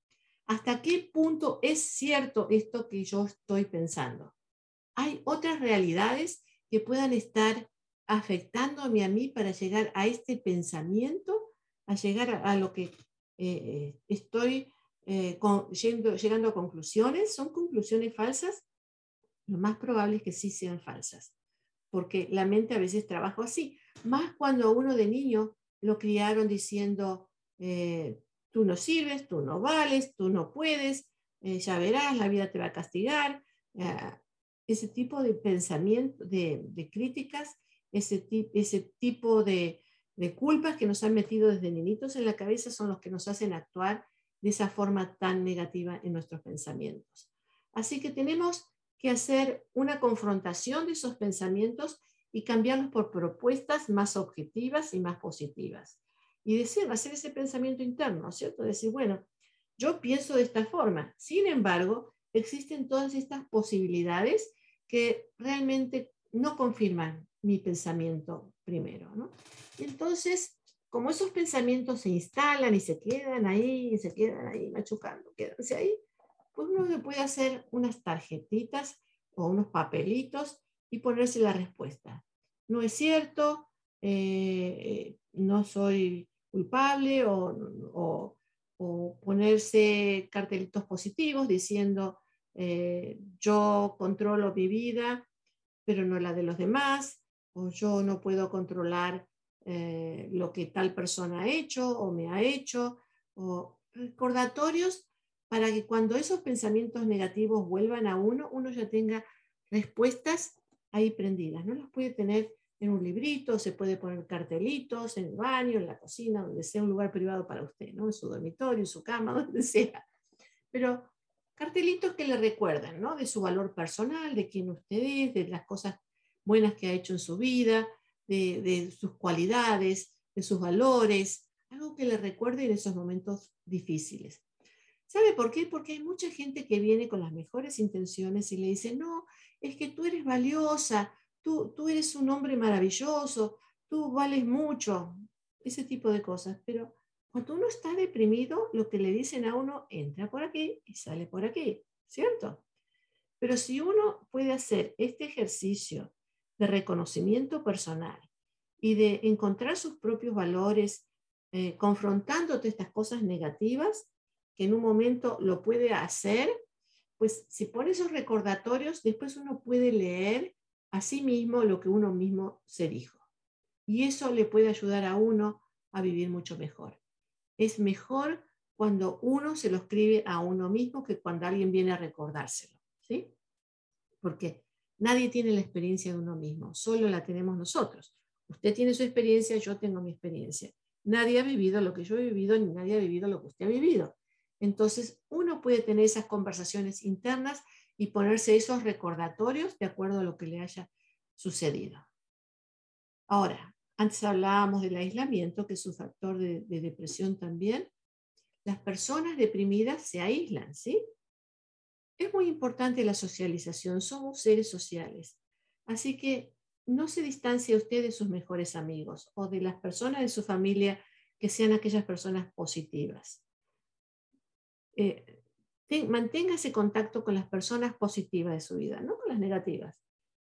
¿Hasta qué punto es cierto esto que yo estoy pensando? Hay otras realidades que puedan estar afectándome a mí para llegar a este pensamiento, a llegar a, lo que eh, estoy eh, llegando a conclusiones, ¿son conclusiones falsas? Lo más probable es que sí sean falsas, porque la mente a veces trabaja así, más cuando a uno de niño lo criaron diciendo, eh, tú no sirves, tú no vales, tú no puedes, eh, ya verás, la vida te va a castigar. ese tipo de pensamiento, de, críticas, ese, ese tipo de, de culpas que nos han metido desde niñitos en la cabeza son los que nos hacen actuar de esa forma tan negativa en nuestros pensamientos. Así que tenemos que hacer una confrontación de esos pensamientos y cambiarlos por propuestas más objetivas y más positivas. Y decir, hacer ese pensamiento interno, ¿cierto? Decir, bueno, yo pienso de esta forma. Sin embargo, existen todas estas posibilidades que realmente no confirman mi pensamiento primero, ¿no? Entonces, como esos pensamientos se instalan y se quedan ahí, se quedan ahí machucando, quédense ahí, pues uno se puede hacer unas tarjetitas o unos papelitos y ponerse la respuesta. No es cierto, eh, no soy culpable o, ponerse cartelitos positivos diciendo eh, yo controlo mi vida, pero no la de los demás, o yo no puedo controlar eh, lo que tal persona ha hecho o me ha hecho, o recordatorios para que cuando esos pensamientos negativos vuelvan a uno, uno ya tenga respuestas ahí prendidas. No los puede tener en un librito, se puede poner cartelitos en el baño, en la cocina, donde sea un lugar privado para usted, ¿no? en su dormitorio, en su cama, (laughs) donde sea. Pero cartelitos que le recuerden ¿no? de su valor personal, de quién usted es, de las cosas buenas que ha hecho en su vida, de, sus cualidades, de sus valores, algo que le recuerde en esos momentos difíciles. ¿Sabe por qué? Porque hay mucha gente que viene con las mejores intenciones y le dice, no, es que tú eres valiosa, tú, tú eres un hombre maravilloso, tú vales mucho, ese tipo de cosas. Pero cuando uno está deprimido, lo que le dicen a uno entra por aquí y sale por aquí, ¿cierto? Pero si uno puede hacer este ejercicio de reconocimiento personal y de encontrar sus propios valores, eh, confrontando todas estas cosas negativas, que en un momento lo puede hacer, pues si pone esos recordatorios, después uno puede leer a sí mismo lo que uno mismo se dijo. Y eso le puede ayudar a uno a vivir mucho mejor. Es mejor cuando uno se lo escribe a uno mismo que cuando alguien viene a recordárselo, ¿sí? Porque Nadie tiene la experiencia de uno mismo, solo la tenemos nosotros. Usted tiene su experiencia, yo tengo mi experiencia. Nadie ha vivido lo que yo he vivido, ni nadie ha vivido lo que usted ha vivido. Entonces, uno puede tener esas conversaciones internas y ponerse esos recordatorios de acuerdo a lo que le haya sucedido. Ahora, antes hablábamos del aislamiento, que es un factor de, de depresión también. Las personas deprimidas se aíslan, ¿sí? Es muy importante la socialización, somos seres sociales. Así que no se distancie usted de sus mejores amigos o de las personas de su familia que sean aquellas personas positivas. Eh, mantenga ese contacto con las personas positivas de su vida, no con las negativas.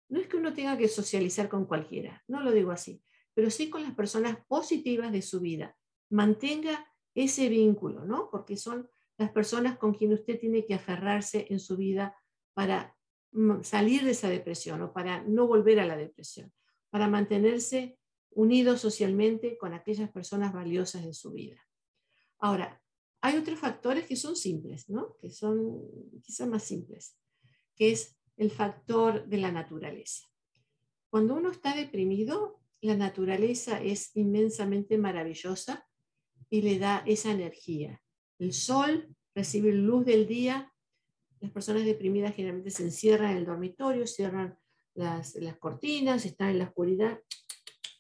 No es que uno tenga que socializar con cualquiera, no lo digo así, pero sí con las personas positivas de su vida. Mantenga ese vínculo, ¿no? Porque son las personas con quien usted tiene que aferrarse en su vida para mm, salir de esa depresión o para no volver a la depresión, para mantenerse unido socialmente con aquellas personas valiosas en su vida. Ahora, hay otros factores que son simples, ¿no? que son quizás más simples, que es el factor de la naturaleza. Cuando uno está deprimido, la naturaleza es inmensamente maravillosa y le da esa energía, el sol, recibe luz del día. Las personas deprimidas generalmente se encierran en el dormitorio, cierran las, cortinas, están en la oscuridad.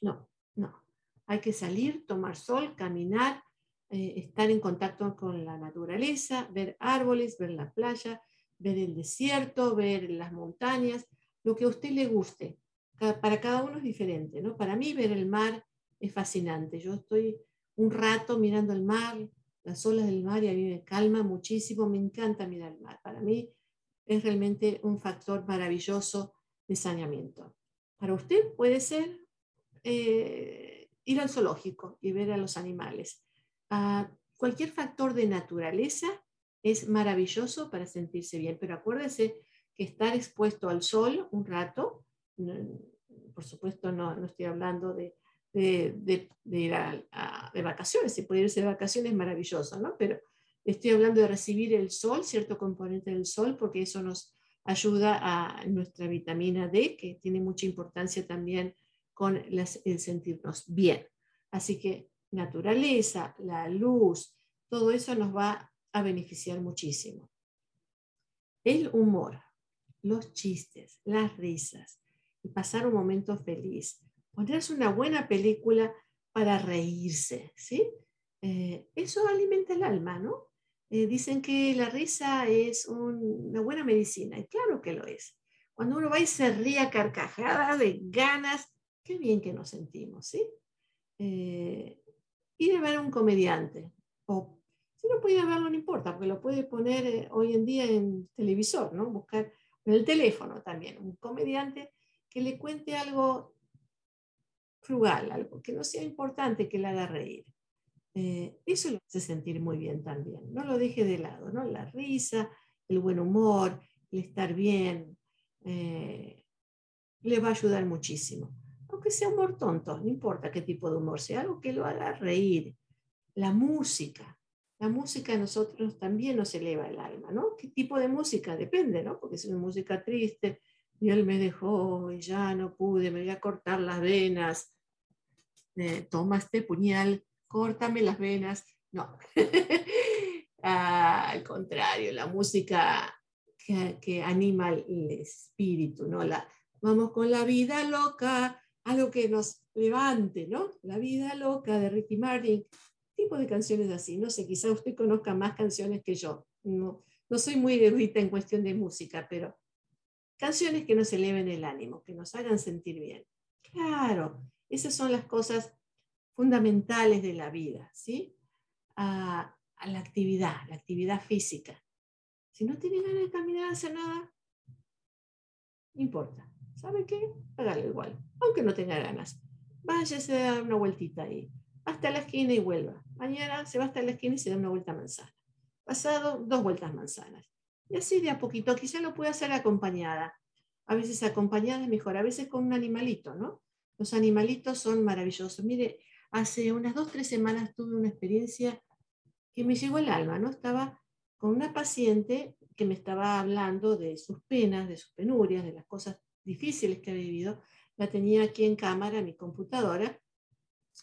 No, no. Hay que salir, tomar sol, caminar, eh, estar en contacto con la naturaleza, ver árboles, ver la playa, ver el desierto, ver las montañas, lo que a usted le guste. Para cada uno es diferente, ¿no? Para mí ver el mar es fascinante. Yo estoy un rato mirando el mar, las olas del mar y a mí me calma muchísimo, me encanta mirar el mar. Para mí es realmente un factor maravilloso de saneamiento. Para usted puede ser eh, ir al zoológico y ver a los animales. Ah, cualquier factor de naturaleza es maravilloso para sentirse bien, pero acuérdese que estar expuesto al sol un rato, por supuesto no, no estoy hablando de de, ir a, de vacaciones, si puede irse de vacaciones maravilloso, ¿no? Pero estoy hablando de recibir el sol, cierto componente del sol, porque eso nos ayuda a nuestra vitamina D, que tiene mucha importancia también con el sentirnos bien. Así que naturaleza, la luz, todo eso nos va a beneficiar muchísimo. El humor, los chistes, las risas, pasar un momento feliz, ponerse una buena película para reírse, ¿sí? Eh, eso alimenta el alma, ¿no? Eh, dicen que la risa es una buena medicina, y claro que lo es. Cuando uno va y se ríe a carcajadas de ganas, qué bien que nos sentimos, ¿sí? Eh, ir a ver a un comediante, o si no puede verlo, no importa, porque lo puede poner hoy en día en televisor, ¿no? Buscar en el teléfono también, un comediante que le cuente algo frugal, algo que no sea importante que le haga reír. Eh, eso lo hace sentir muy bien también. No lo deje de lado, ¿no? La risa, el buen humor, el estar bien, eh, le va a ayudar muchísimo. Aunque sea humor tonto, no importa qué tipo de humor sea, algo que lo haga reír. La música. La música a nosotros también nos eleva el alma, ¿no? ¿Qué tipo de música? Depende, ¿no? Porque si es una música triste, y él me dejó y ya no pude, me voy a cortar las venas. Eh, toma este puñal, córtame las venas. No, (laughs) ah, al contrario, la música que, anima el espíritu, ¿no? La, vamos con la vida loca, algo que nos levante, ¿no? La vida loca de Ricky Martin, tipo de canciones así. No sé, quizá usted conozca más canciones que yo. No, no soy muy erudita en cuestión de música, pero Canciones que nos eleven el ánimo, que nos hagan sentir bien. Claro, esas son las cosas fundamentales de la vida, ¿sí? A, la actividad, la actividad física. Si no tiene ganas de caminar, hacer nada, importa. ¿Sabe qué? Hágalo igual, aunque no tenga ganas. Váyase a dar una vueltita ahí. Hasta la esquina y vuelva. Mañana se va hasta la esquina y se da una vuelta manzana. Pasado, dos vueltas manzanas. Y así de a poquito, quizá lo puede hacer acompañada. A veces acompañada es mejor, a veces con un animalito, ¿no? Los animalitos son maravillosos. Mire, hace unas dos, tres semanas tuve una experiencia que me llegó al alma, ¿no? Estaba con una paciente que me estaba hablando de sus penas, de sus penurias, de las cosas difíciles que ha vivido. La tenía aquí en cámara, mi computadora,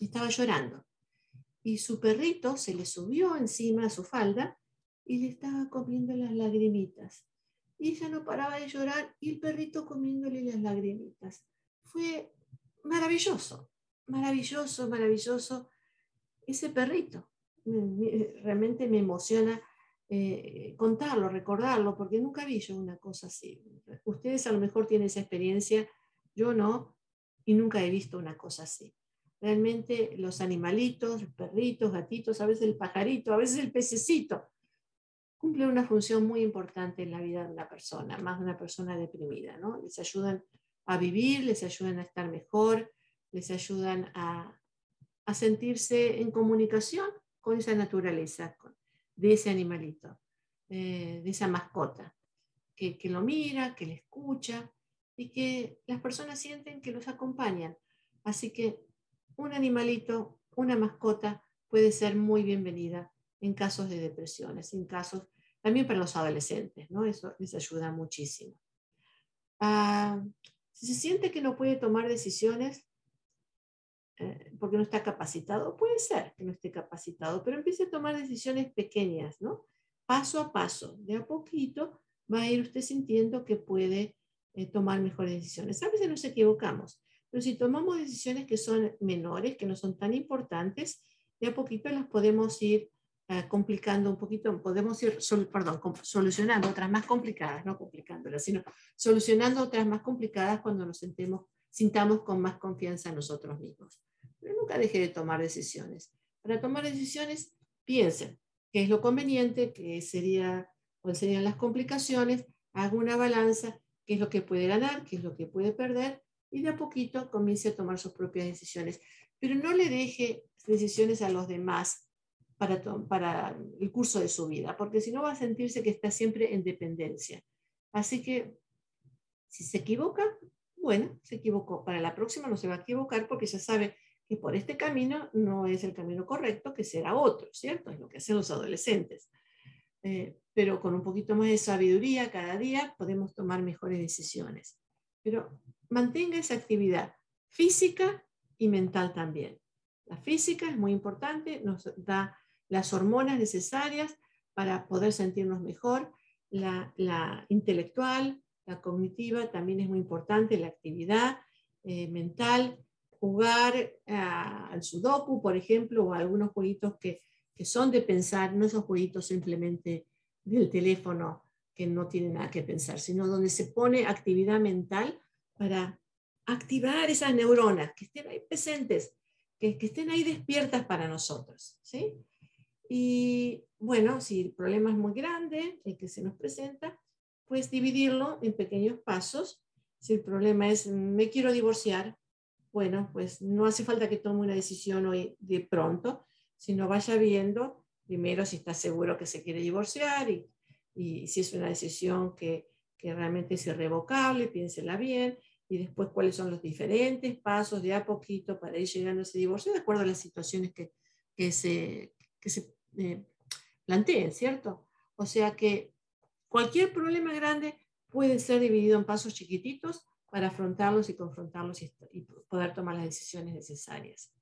y estaba llorando. Y su perrito se le subió encima a su falda y le estaba comiendo las lagrimitas. Y ella no paraba de llorar y el perrito comiéndole las lagrimitas. Fue maravilloso, maravilloso, maravilloso ese perrito. Realmente me emociona eh, contarlo, recordarlo, porque nunca vi yo una cosa así. Ustedes a lo mejor tienen esa experiencia, yo no, y nunca he visto una cosa así. Realmente los animalitos, perritos, gatitos, a veces el pajarito, a veces el pececito, cumplen una función muy importante en la vida de una persona, más de una persona deprimida, ¿no? Les ayudan a vivir, les ayudan a estar mejor, les ayudan a, a sentirse en comunicación con esa naturaleza, de ese animalito, eh, de esa mascota, que, que lo mira, que le escucha y que las personas sienten que los acompañan. Así que un animalito, una mascota puede ser muy bienvenida en casos de depresiones, en casos también para los adolescentes, ¿no? Eso les ayuda muchísimo. Ah, si se siente que no puede tomar decisiones eh, porque no está capacitado, puede ser que no esté capacitado, pero empiece a tomar decisiones pequeñas, ¿no? Paso a paso, de a poquito va a ir usted sintiendo que puede eh, tomar mejores decisiones. A veces nos equivocamos, pero si tomamos decisiones que son menores, que no son tan importantes, de a poquito las podemos ir uh, complicando un poquito, podemos ir, sol, perdón, solucionando otras más complicadas, no complicándolas, sino solucionando otras más complicadas cuando nos sentemos, sintamos con más confianza en nosotros mismos. Pero nunca deje de tomar decisiones. Para tomar decisiones, piensen qué es lo conveniente, qué sería, cuáles serían las complicaciones, haga una balanza, qué es lo que puede ganar, qué es lo que puede perder, y de a poquito comience a tomar sus propias decisiones. Pero no le deje decisiones a los demás para, para el curso de su vida, porque si no va a sentirse que está siempre en dependencia. Así que si se equivoca, bueno, se equivocó. Para la próxima no se va a equivocar porque ya sabe que por este camino no es el camino correcto, que será otro, ¿cierto? Es lo que hacen los adolescentes. Eh, pero con un poquito más de sabiduría cada día podemos tomar mejores decisiones. Pero mantenga esa actividad física y mental también. La física es muy importante, nos da las hormonas necesarias para poder sentirnos mejor. La, intelectual, la cognitiva también es muy importante, la actividad eh, mental, jugar ah, al sudoku, por ejemplo, o algunos jueguitos que, que son de pensar, no esos jueguitos simplemente del teléfono que no tienen nada que pensar, sino donde se pone actividad mental para activar esas neuronas, que estén ahí presentes, que, que estén ahí despiertas para nosotros. ¿sí? Y bueno, si el problema es muy grande, el que se nos presenta, pues dividirlo en pequeños pasos. Si el problema es, me quiero divorciar, bueno, pues no hace falta que tome una decisión hoy de pronto, sino vaya viendo primero si está seguro que se quiere divorciar y, si es una decisión que, realmente es irrevocable, piénsela bien, y después cuáles son los diferentes pasos de a poquito para ir llegando a ese divorcio, de acuerdo a las situaciones que, se, que se eh, planteen, ¿cierto? O sea que cualquier problema grande puede ser dividido en pasos chiquititos para afrontarlos y confrontarlos y poder tomar las decisiones necesarias.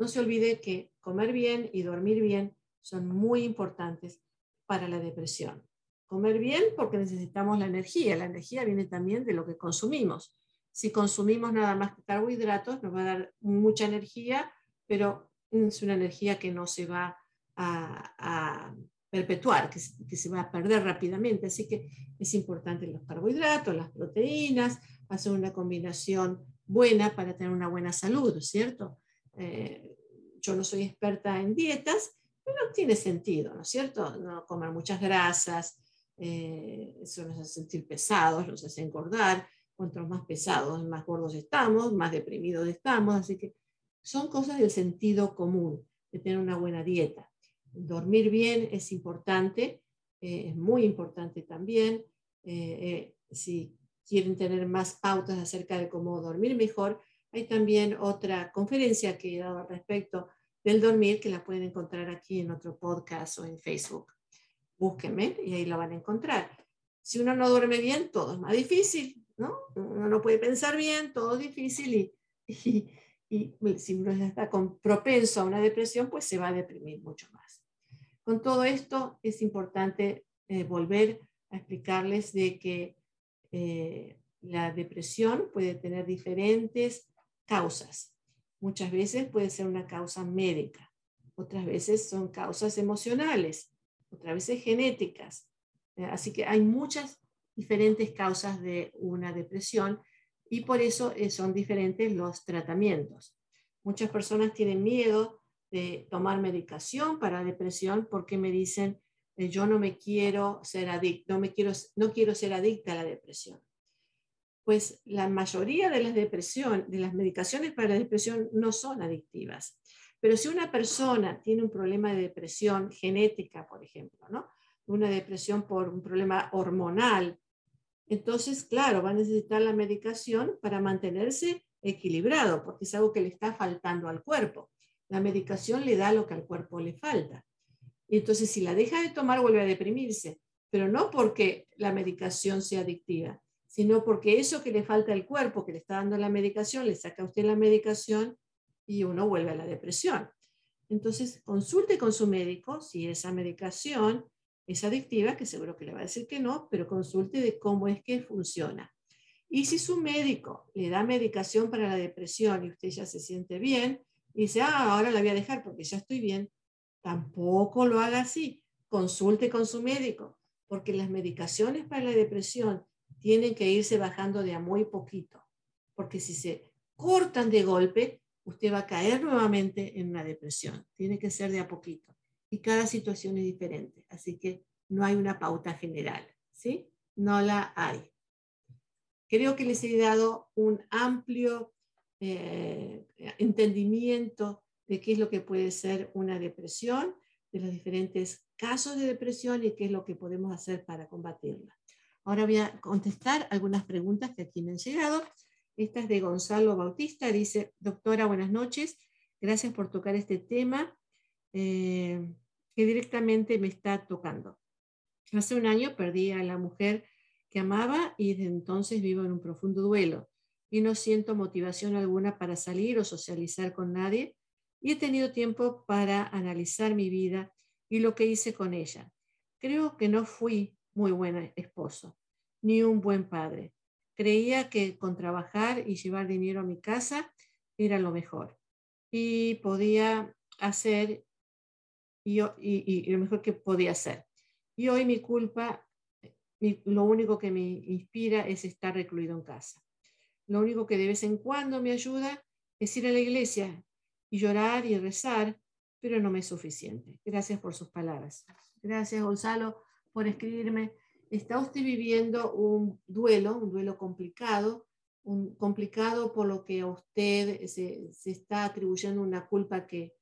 No se olvide que comer bien y dormir bien son muy importantes para la depresión. Comer bien porque necesitamos la energía. La energía viene también de lo que consumimos. Si consumimos nada más que carbohidratos, nos va a dar mucha energía, pero es una energía que no se va a, perpetuar, que, que, se va a perder rápidamente. Así que es importante los carbohidratos, las proteínas, hacer una combinación buena para tener una buena salud, ¿cierto? Eh, yo no soy experta en dietas, pero tiene sentido, ¿no es cierto? No comer muchas grasas, eh, eso nos hace sentir pesados, nos hace engordar, cuanto más pesados, más gordos estamos, más deprimidos estamos, así que son cosas del sentido común, de tener una buena dieta. Dormir bien es importante, eh, es muy importante también. Eh, eh, si quieren tener más pautas acerca de cómo dormir mejor, hay también otra conferencia que he dado al respecto del dormir que la pueden encontrar aquí en otro podcast o en Facebook. Búsquenme y ahí la van a encontrar. Si uno no duerme bien, todo es más difícil. ¿no? Uno no puede pensar bien, todo es difícil y, si uno está propenso a una depresión, pues se va a deprimir mucho más. Con todo esto es importante eh, volver a explicarles de que eh, la depresión puede tener diferentes causas. Muchas veces puede ser una causa médica, otras veces son causas emocionales, otras veces genéticas. Eh, así que hay muchas diferentes causas de una depresión y por eso son diferentes los tratamientos. Muchas personas tienen miedo de tomar medicación para depresión porque me dicen, eh, yo no me quiero ser adicto, no, me quiero, no quiero ser adicta a la depresión. Pues la mayoría de las depresión, de las medicaciones para la depresión no son adictivas. Pero si una persona tiene un problema de depresión genética, por ejemplo, ¿no? una depresión por un problema hormonal, entonces, claro, va a necesitar la medicación para mantenerse equilibrado, porque es algo que le está faltando al cuerpo. La medicación le da lo que al cuerpo le falta. Y entonces, si la deja de tomar, vuelve a deprimirse, pero no porque la medicación sea adictiva, sino porque eso que le falta al cuerpo, que le está dando la medicación, le saca a usted la medicación y uno vuelve a la depresión. Entonces, consulte con su médico si esa medicación es adictiva, que seguro que le va a decir que no, pero consulte de cómo es que funciona. Y si su médico le da medicación para la depresión y usted ya se siente bien, y dice, ah, ahora la voy a dejar porque ya estoy bien, tampoco lo haga así. Consulte con su médico, porque las medicaciones para la depresión tienen que irse bajando de a muy poquito, porque si se cortan de golpe, usted va a caer nuevamente en una depresión. Tiene que ser de a poquito. Y cada situación es diferente, así que no hay una pauta general, ¿sí? No la hay. Creo que les he dado un amplio eh, entendimiento de qué es lo que puede ser una depresión, de los diferentes casos de depresión y qué es lo que podemos hacer para combatirla. Ahora voy a contestar algunas preguntas que aquí me han llegado. Esta es de Gonzalo Bautista. Dice, doctora, buenas noches. Gracias por tocar este tema eh, que directamente me está tocando. Hace un año perdí a la mujer que amaba y desde entonces vivo en un profundo duelo y no siento motivación alguna para salir o socializar con nadie y he tenido tiempo para analizar mi vida y lo que hice con ella. Creo que no fui muy buen esposo ni un buen padre. Creía que con trabajar y llevar dinero a mi casa era lo mejor y podía hacer y, y lo mejor que podía hacer. Y hoy mi culpa lo único que me inspira es estar recluido en casa. Lo único que de vez en cuando me ayuda es ir a la iglesia y llorar y rezar, pero no me es suficiente. Gracias por sus palabras. Gracias, Gonzalo, por escribirme. Está usted viviendo un duelo, un duelo complicado, un complicado por lo que a usted se, está atribuyendo una culpa que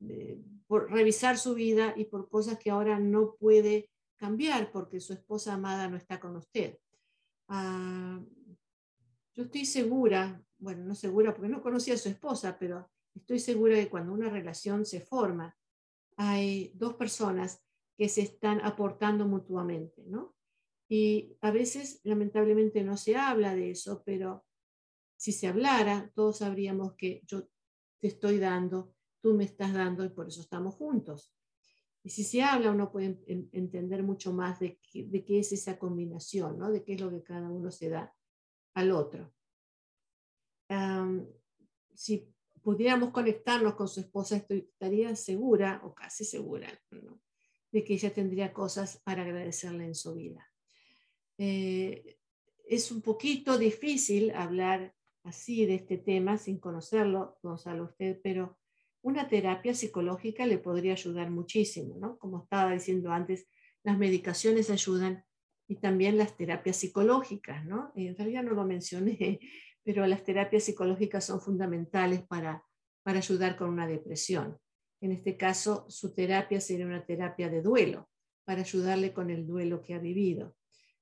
eh, por revisar su vida y por cosas que ahora no puede cambiar porque su esposa amada no está con usted. Ah, yo estoy segura, bueno, no segura porque no conocía a su esposa, pero estoy segura de que cuando una relación se forma, hay dos personas que se están aportando mutuamente, ¿no? Y a veces, lamentablemente, no se habla de eso, pero si se hablara, todos sabríamos que yo te estoy dando, tú me estás dando y por eso estamos juntos. Y si se habla, uno puede entender mucho más de qué, es esa combinación, ¿no? de qué es lo que cada uno se da al otro. si pudiéramos conectarnos con su esposa, estaría segura, o casi segura, de que ella tendría cosas para agradecerle en su vida. Eh, es un poquito difícil hablar así de este tema sin conocerlo, Gonzalo, usted, pero una terapia psicológica le podría ayudar muchísimo, ¿no? Como estaba diciendo antes, las medicaciones ayudan y también las terapias psicológicas, ¿no? En realidad no lo mencioné, pero las terapias psicológicas son fundamentales para, para ayudar con una depresión. En este caso, su terapia sería una terapia de duelo, para ayudarle con el duelo que ha vivido.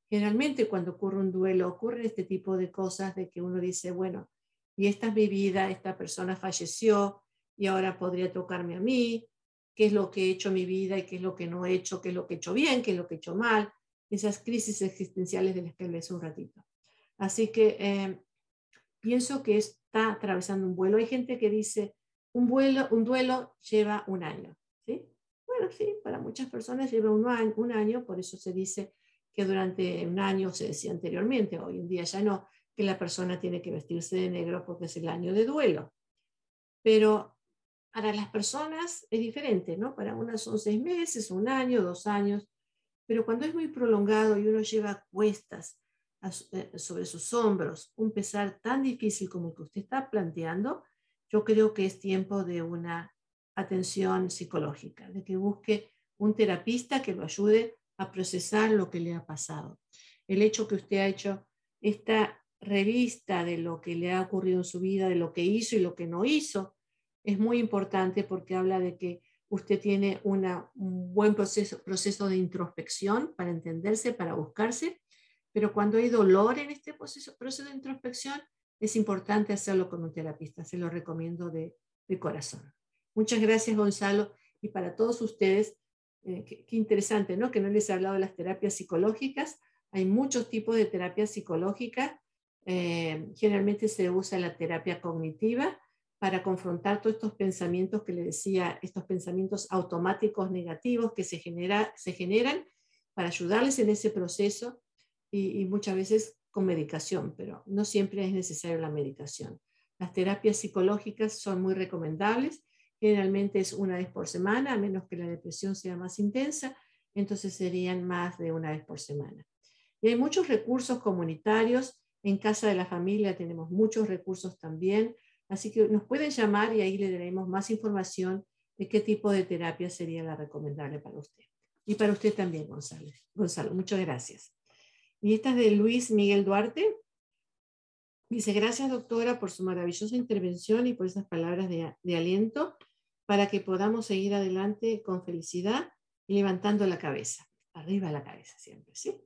Generalmente cuando ocurre un duelo, ocurre este tipo de cosas de que uno dice, bueno, y esta es mi vida, esta persona falleció, y ahora podría tocarme a mí, qué es lo que he hecho en mi vida y qué es lo que no he hecho, qué es lo que he hecho bien, qué es lo que he hecho mal, esas crisis existenciales de las que hablé hace un ratito. Así que eh, pienso que está atravesando un vuelo. Hay gente que dice, un, vuelo, un duelo lleva un año. ¿sí? bueno, sí, para muchas personas lleva un año, un año, por eso se dice que durante un año, se decía anteriormente, hoy en día ya no, que la persona tiene que vestirse de negro porque es el año de duelo. Pero para las personas es diferente, ¿no? Para unas son seis meses, un año, dos años, pero cuando es muy prolongado y uno lleva cuestas eh, sobre sus hombros un pesar tan difícil como el que usted está planteando, yo creo que es tiempo de una atención psicológica, de que busque un terapista que lo ayude a procesar lo que le ha pasado. El hecho que usted ha hecho esta revista de lo que le ha ocurrido en su vida, de lo que hizo y lo que no hizo, es muy importante porque habla de que usted tiene una, un buen proceso, proceso de introspección para entenderse, para buscarse, pero cuando hay dolor en este proceso, proceso de introspección, es importante hacerlo con un terapista. Se lo recomiendo de, de corazón. Muchas gracias, Gonzalo. Y para todos ustedes, eh, qué, interesante, ¿no? Que no les he hablado de las terapias psicológicas. Hay muchos tipos de terapia psicológica. Eh, generalmente se usa la terapia cognitiva para confrontar todos estos pensamientos que le decía, estos pensamientos automáticos negativos que se, genera, se generan para ayudarles en ese proceso y, y muchas veces medicación, pero no siempre es necesaria la medicación. Las terapias psicológicas son muy recomendables, generalmente es una vez por semana, a menos que la depresión sea más intensa, entonces serían más de una vez por semana. Y hay muchos recursos comunitarios, en Casa de la Familia tenemos muchos recursos también, así que nos pueden llamar y ahí le daremos más información de qué tipo de terapia sería la recomendable para usted. Y para usted también, Gonzalo. Gonzalo, muchas gracias. Y esta es de Luis Miguel Duarte. Dice, gracias doctora por su maravillosa intervención y por esas palabras de, de aliento para que podamos seguir adelante con felicidad y levantando la cabeza, arriba la cabeza siempre, ¿sí?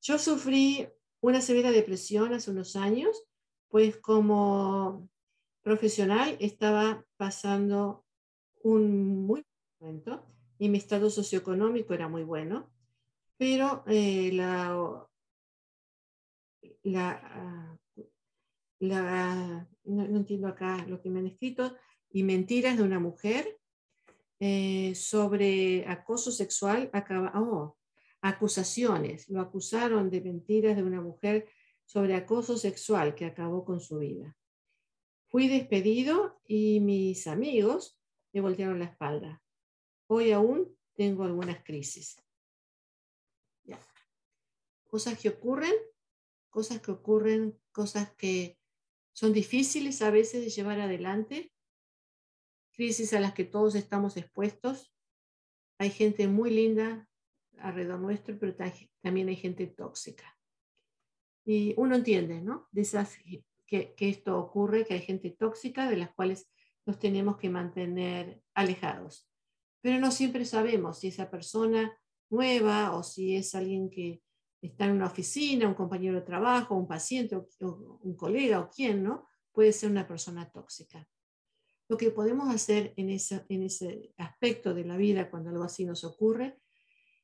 Yo sufrí una severa depresión hace unos años, pues como profesional estaba pasando un muy buen momento y mi estado socioeconómico era muy bueno pero eh, la, la, la no, entiendo acá lo que me han escrito, y mentiras de una mujer eh, sobre acoso sexual, acaba, oh, acusaciones, lo acusaron de mentiras de una mujer sobre acoso sexual que acabó con su vida. Fui despedido y mis amigos me voltearon la espalda. Hoy aún tengo algunas crisis cosas que ocurren, cosas que ocurren, cosas que son difíciles a veces de llevar adelante, crisis a las que todos estamos expuestos. Hay gente muy linda alrededor nuestro, pero también hay gente tóxica. Y uno entiende, ¿no? De esas que, que esto ocurre, que hay gente tóxica de las cuales nos tenemos que mantener alejados. Pero no siempre sabemos si esa persona nueva o si es alguien que está en una oficina, un compañero de trabajo, un paciente, o, un colega o quien, ¿no? Puede ser una persona tóxica. Lo que podemos hacer en, en ese aspecto de la vida cuando algo así nos ocurre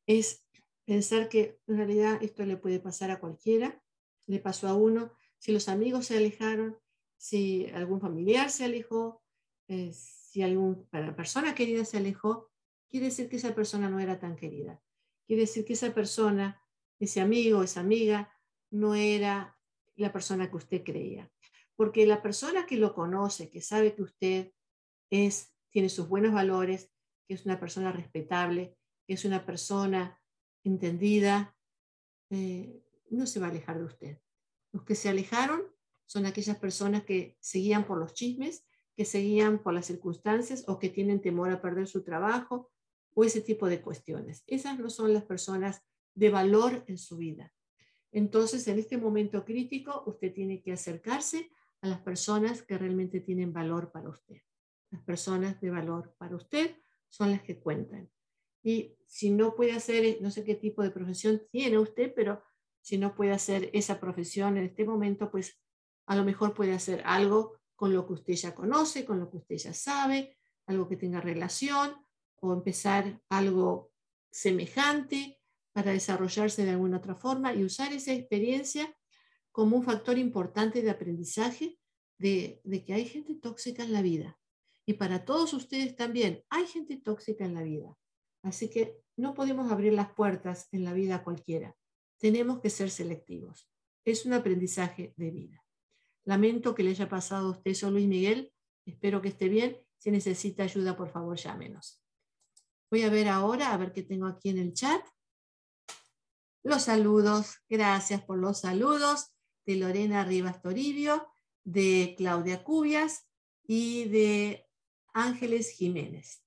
es pensar que en realidad esto le puede pasar a cualquiera, le pasó a uno, si los amigos se alejaron, si algún familiar se alejó, eh, si alguna persona querida se alejó, quiere decir que esa persona no era tan querida. Quiere decir que esa persona ese amigo, esa amiga, no era la persona que usted creía. Porque la persona que lo conoce, que sabe que usted es, tiene sus buenos valores, que es una persona respetable, que es una persona entendida, eh, no se va a alejar de usted. Los que se alejaron son aquellas personas que seguían por los chismes, que seguían por las circunstancias o que tienen temor a perder su trabajo o ese tipo de cuestiones. Esas no son las personas de valor en su vida. Entonces, en este momento crítico, usted tiene que acercarse a las personas que realmente tienen valor para usted. Las personas de valor para usted son las que cuentan. Y si no puede hacer, no sé qué tipo de profesión tiene usted, pero si no puede hacer esa profesión en este momento, pues a lo mejor puede hacer algo con lo que usted ya conoce, con lo que usted ya sabe, algo que tenga relación, o empezar algo semejante, para desarrollarse de alguna otra forma y usar esa experiencia como un factor importante de aprendizaje de, que hay gente tóxica en la vida. Y para todos ustedes también, hay gente tóxica en la vida. Así que no podemos abrir las puertas en la vida cualquiera. Tenemos que ser selectivos. Es un aprendizaje de vida. Lamento que le haya pasado a usted solo y Miguel. Espero que esté bien. Si necesita ayuda, por favor, llámenos. Voy a ver ahora, a ver qué tengo aquí en el chat. Los saludos. Gracias por los saludos de Lorena Rivas Toribio, de Claudia Cubias y de Ángeles Jiménez.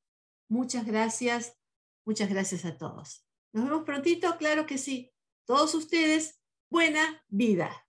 Muchas gracias, muchas gracias a todos. Nos vemos prontito, claro que sí. Todos ustedes, buena vida.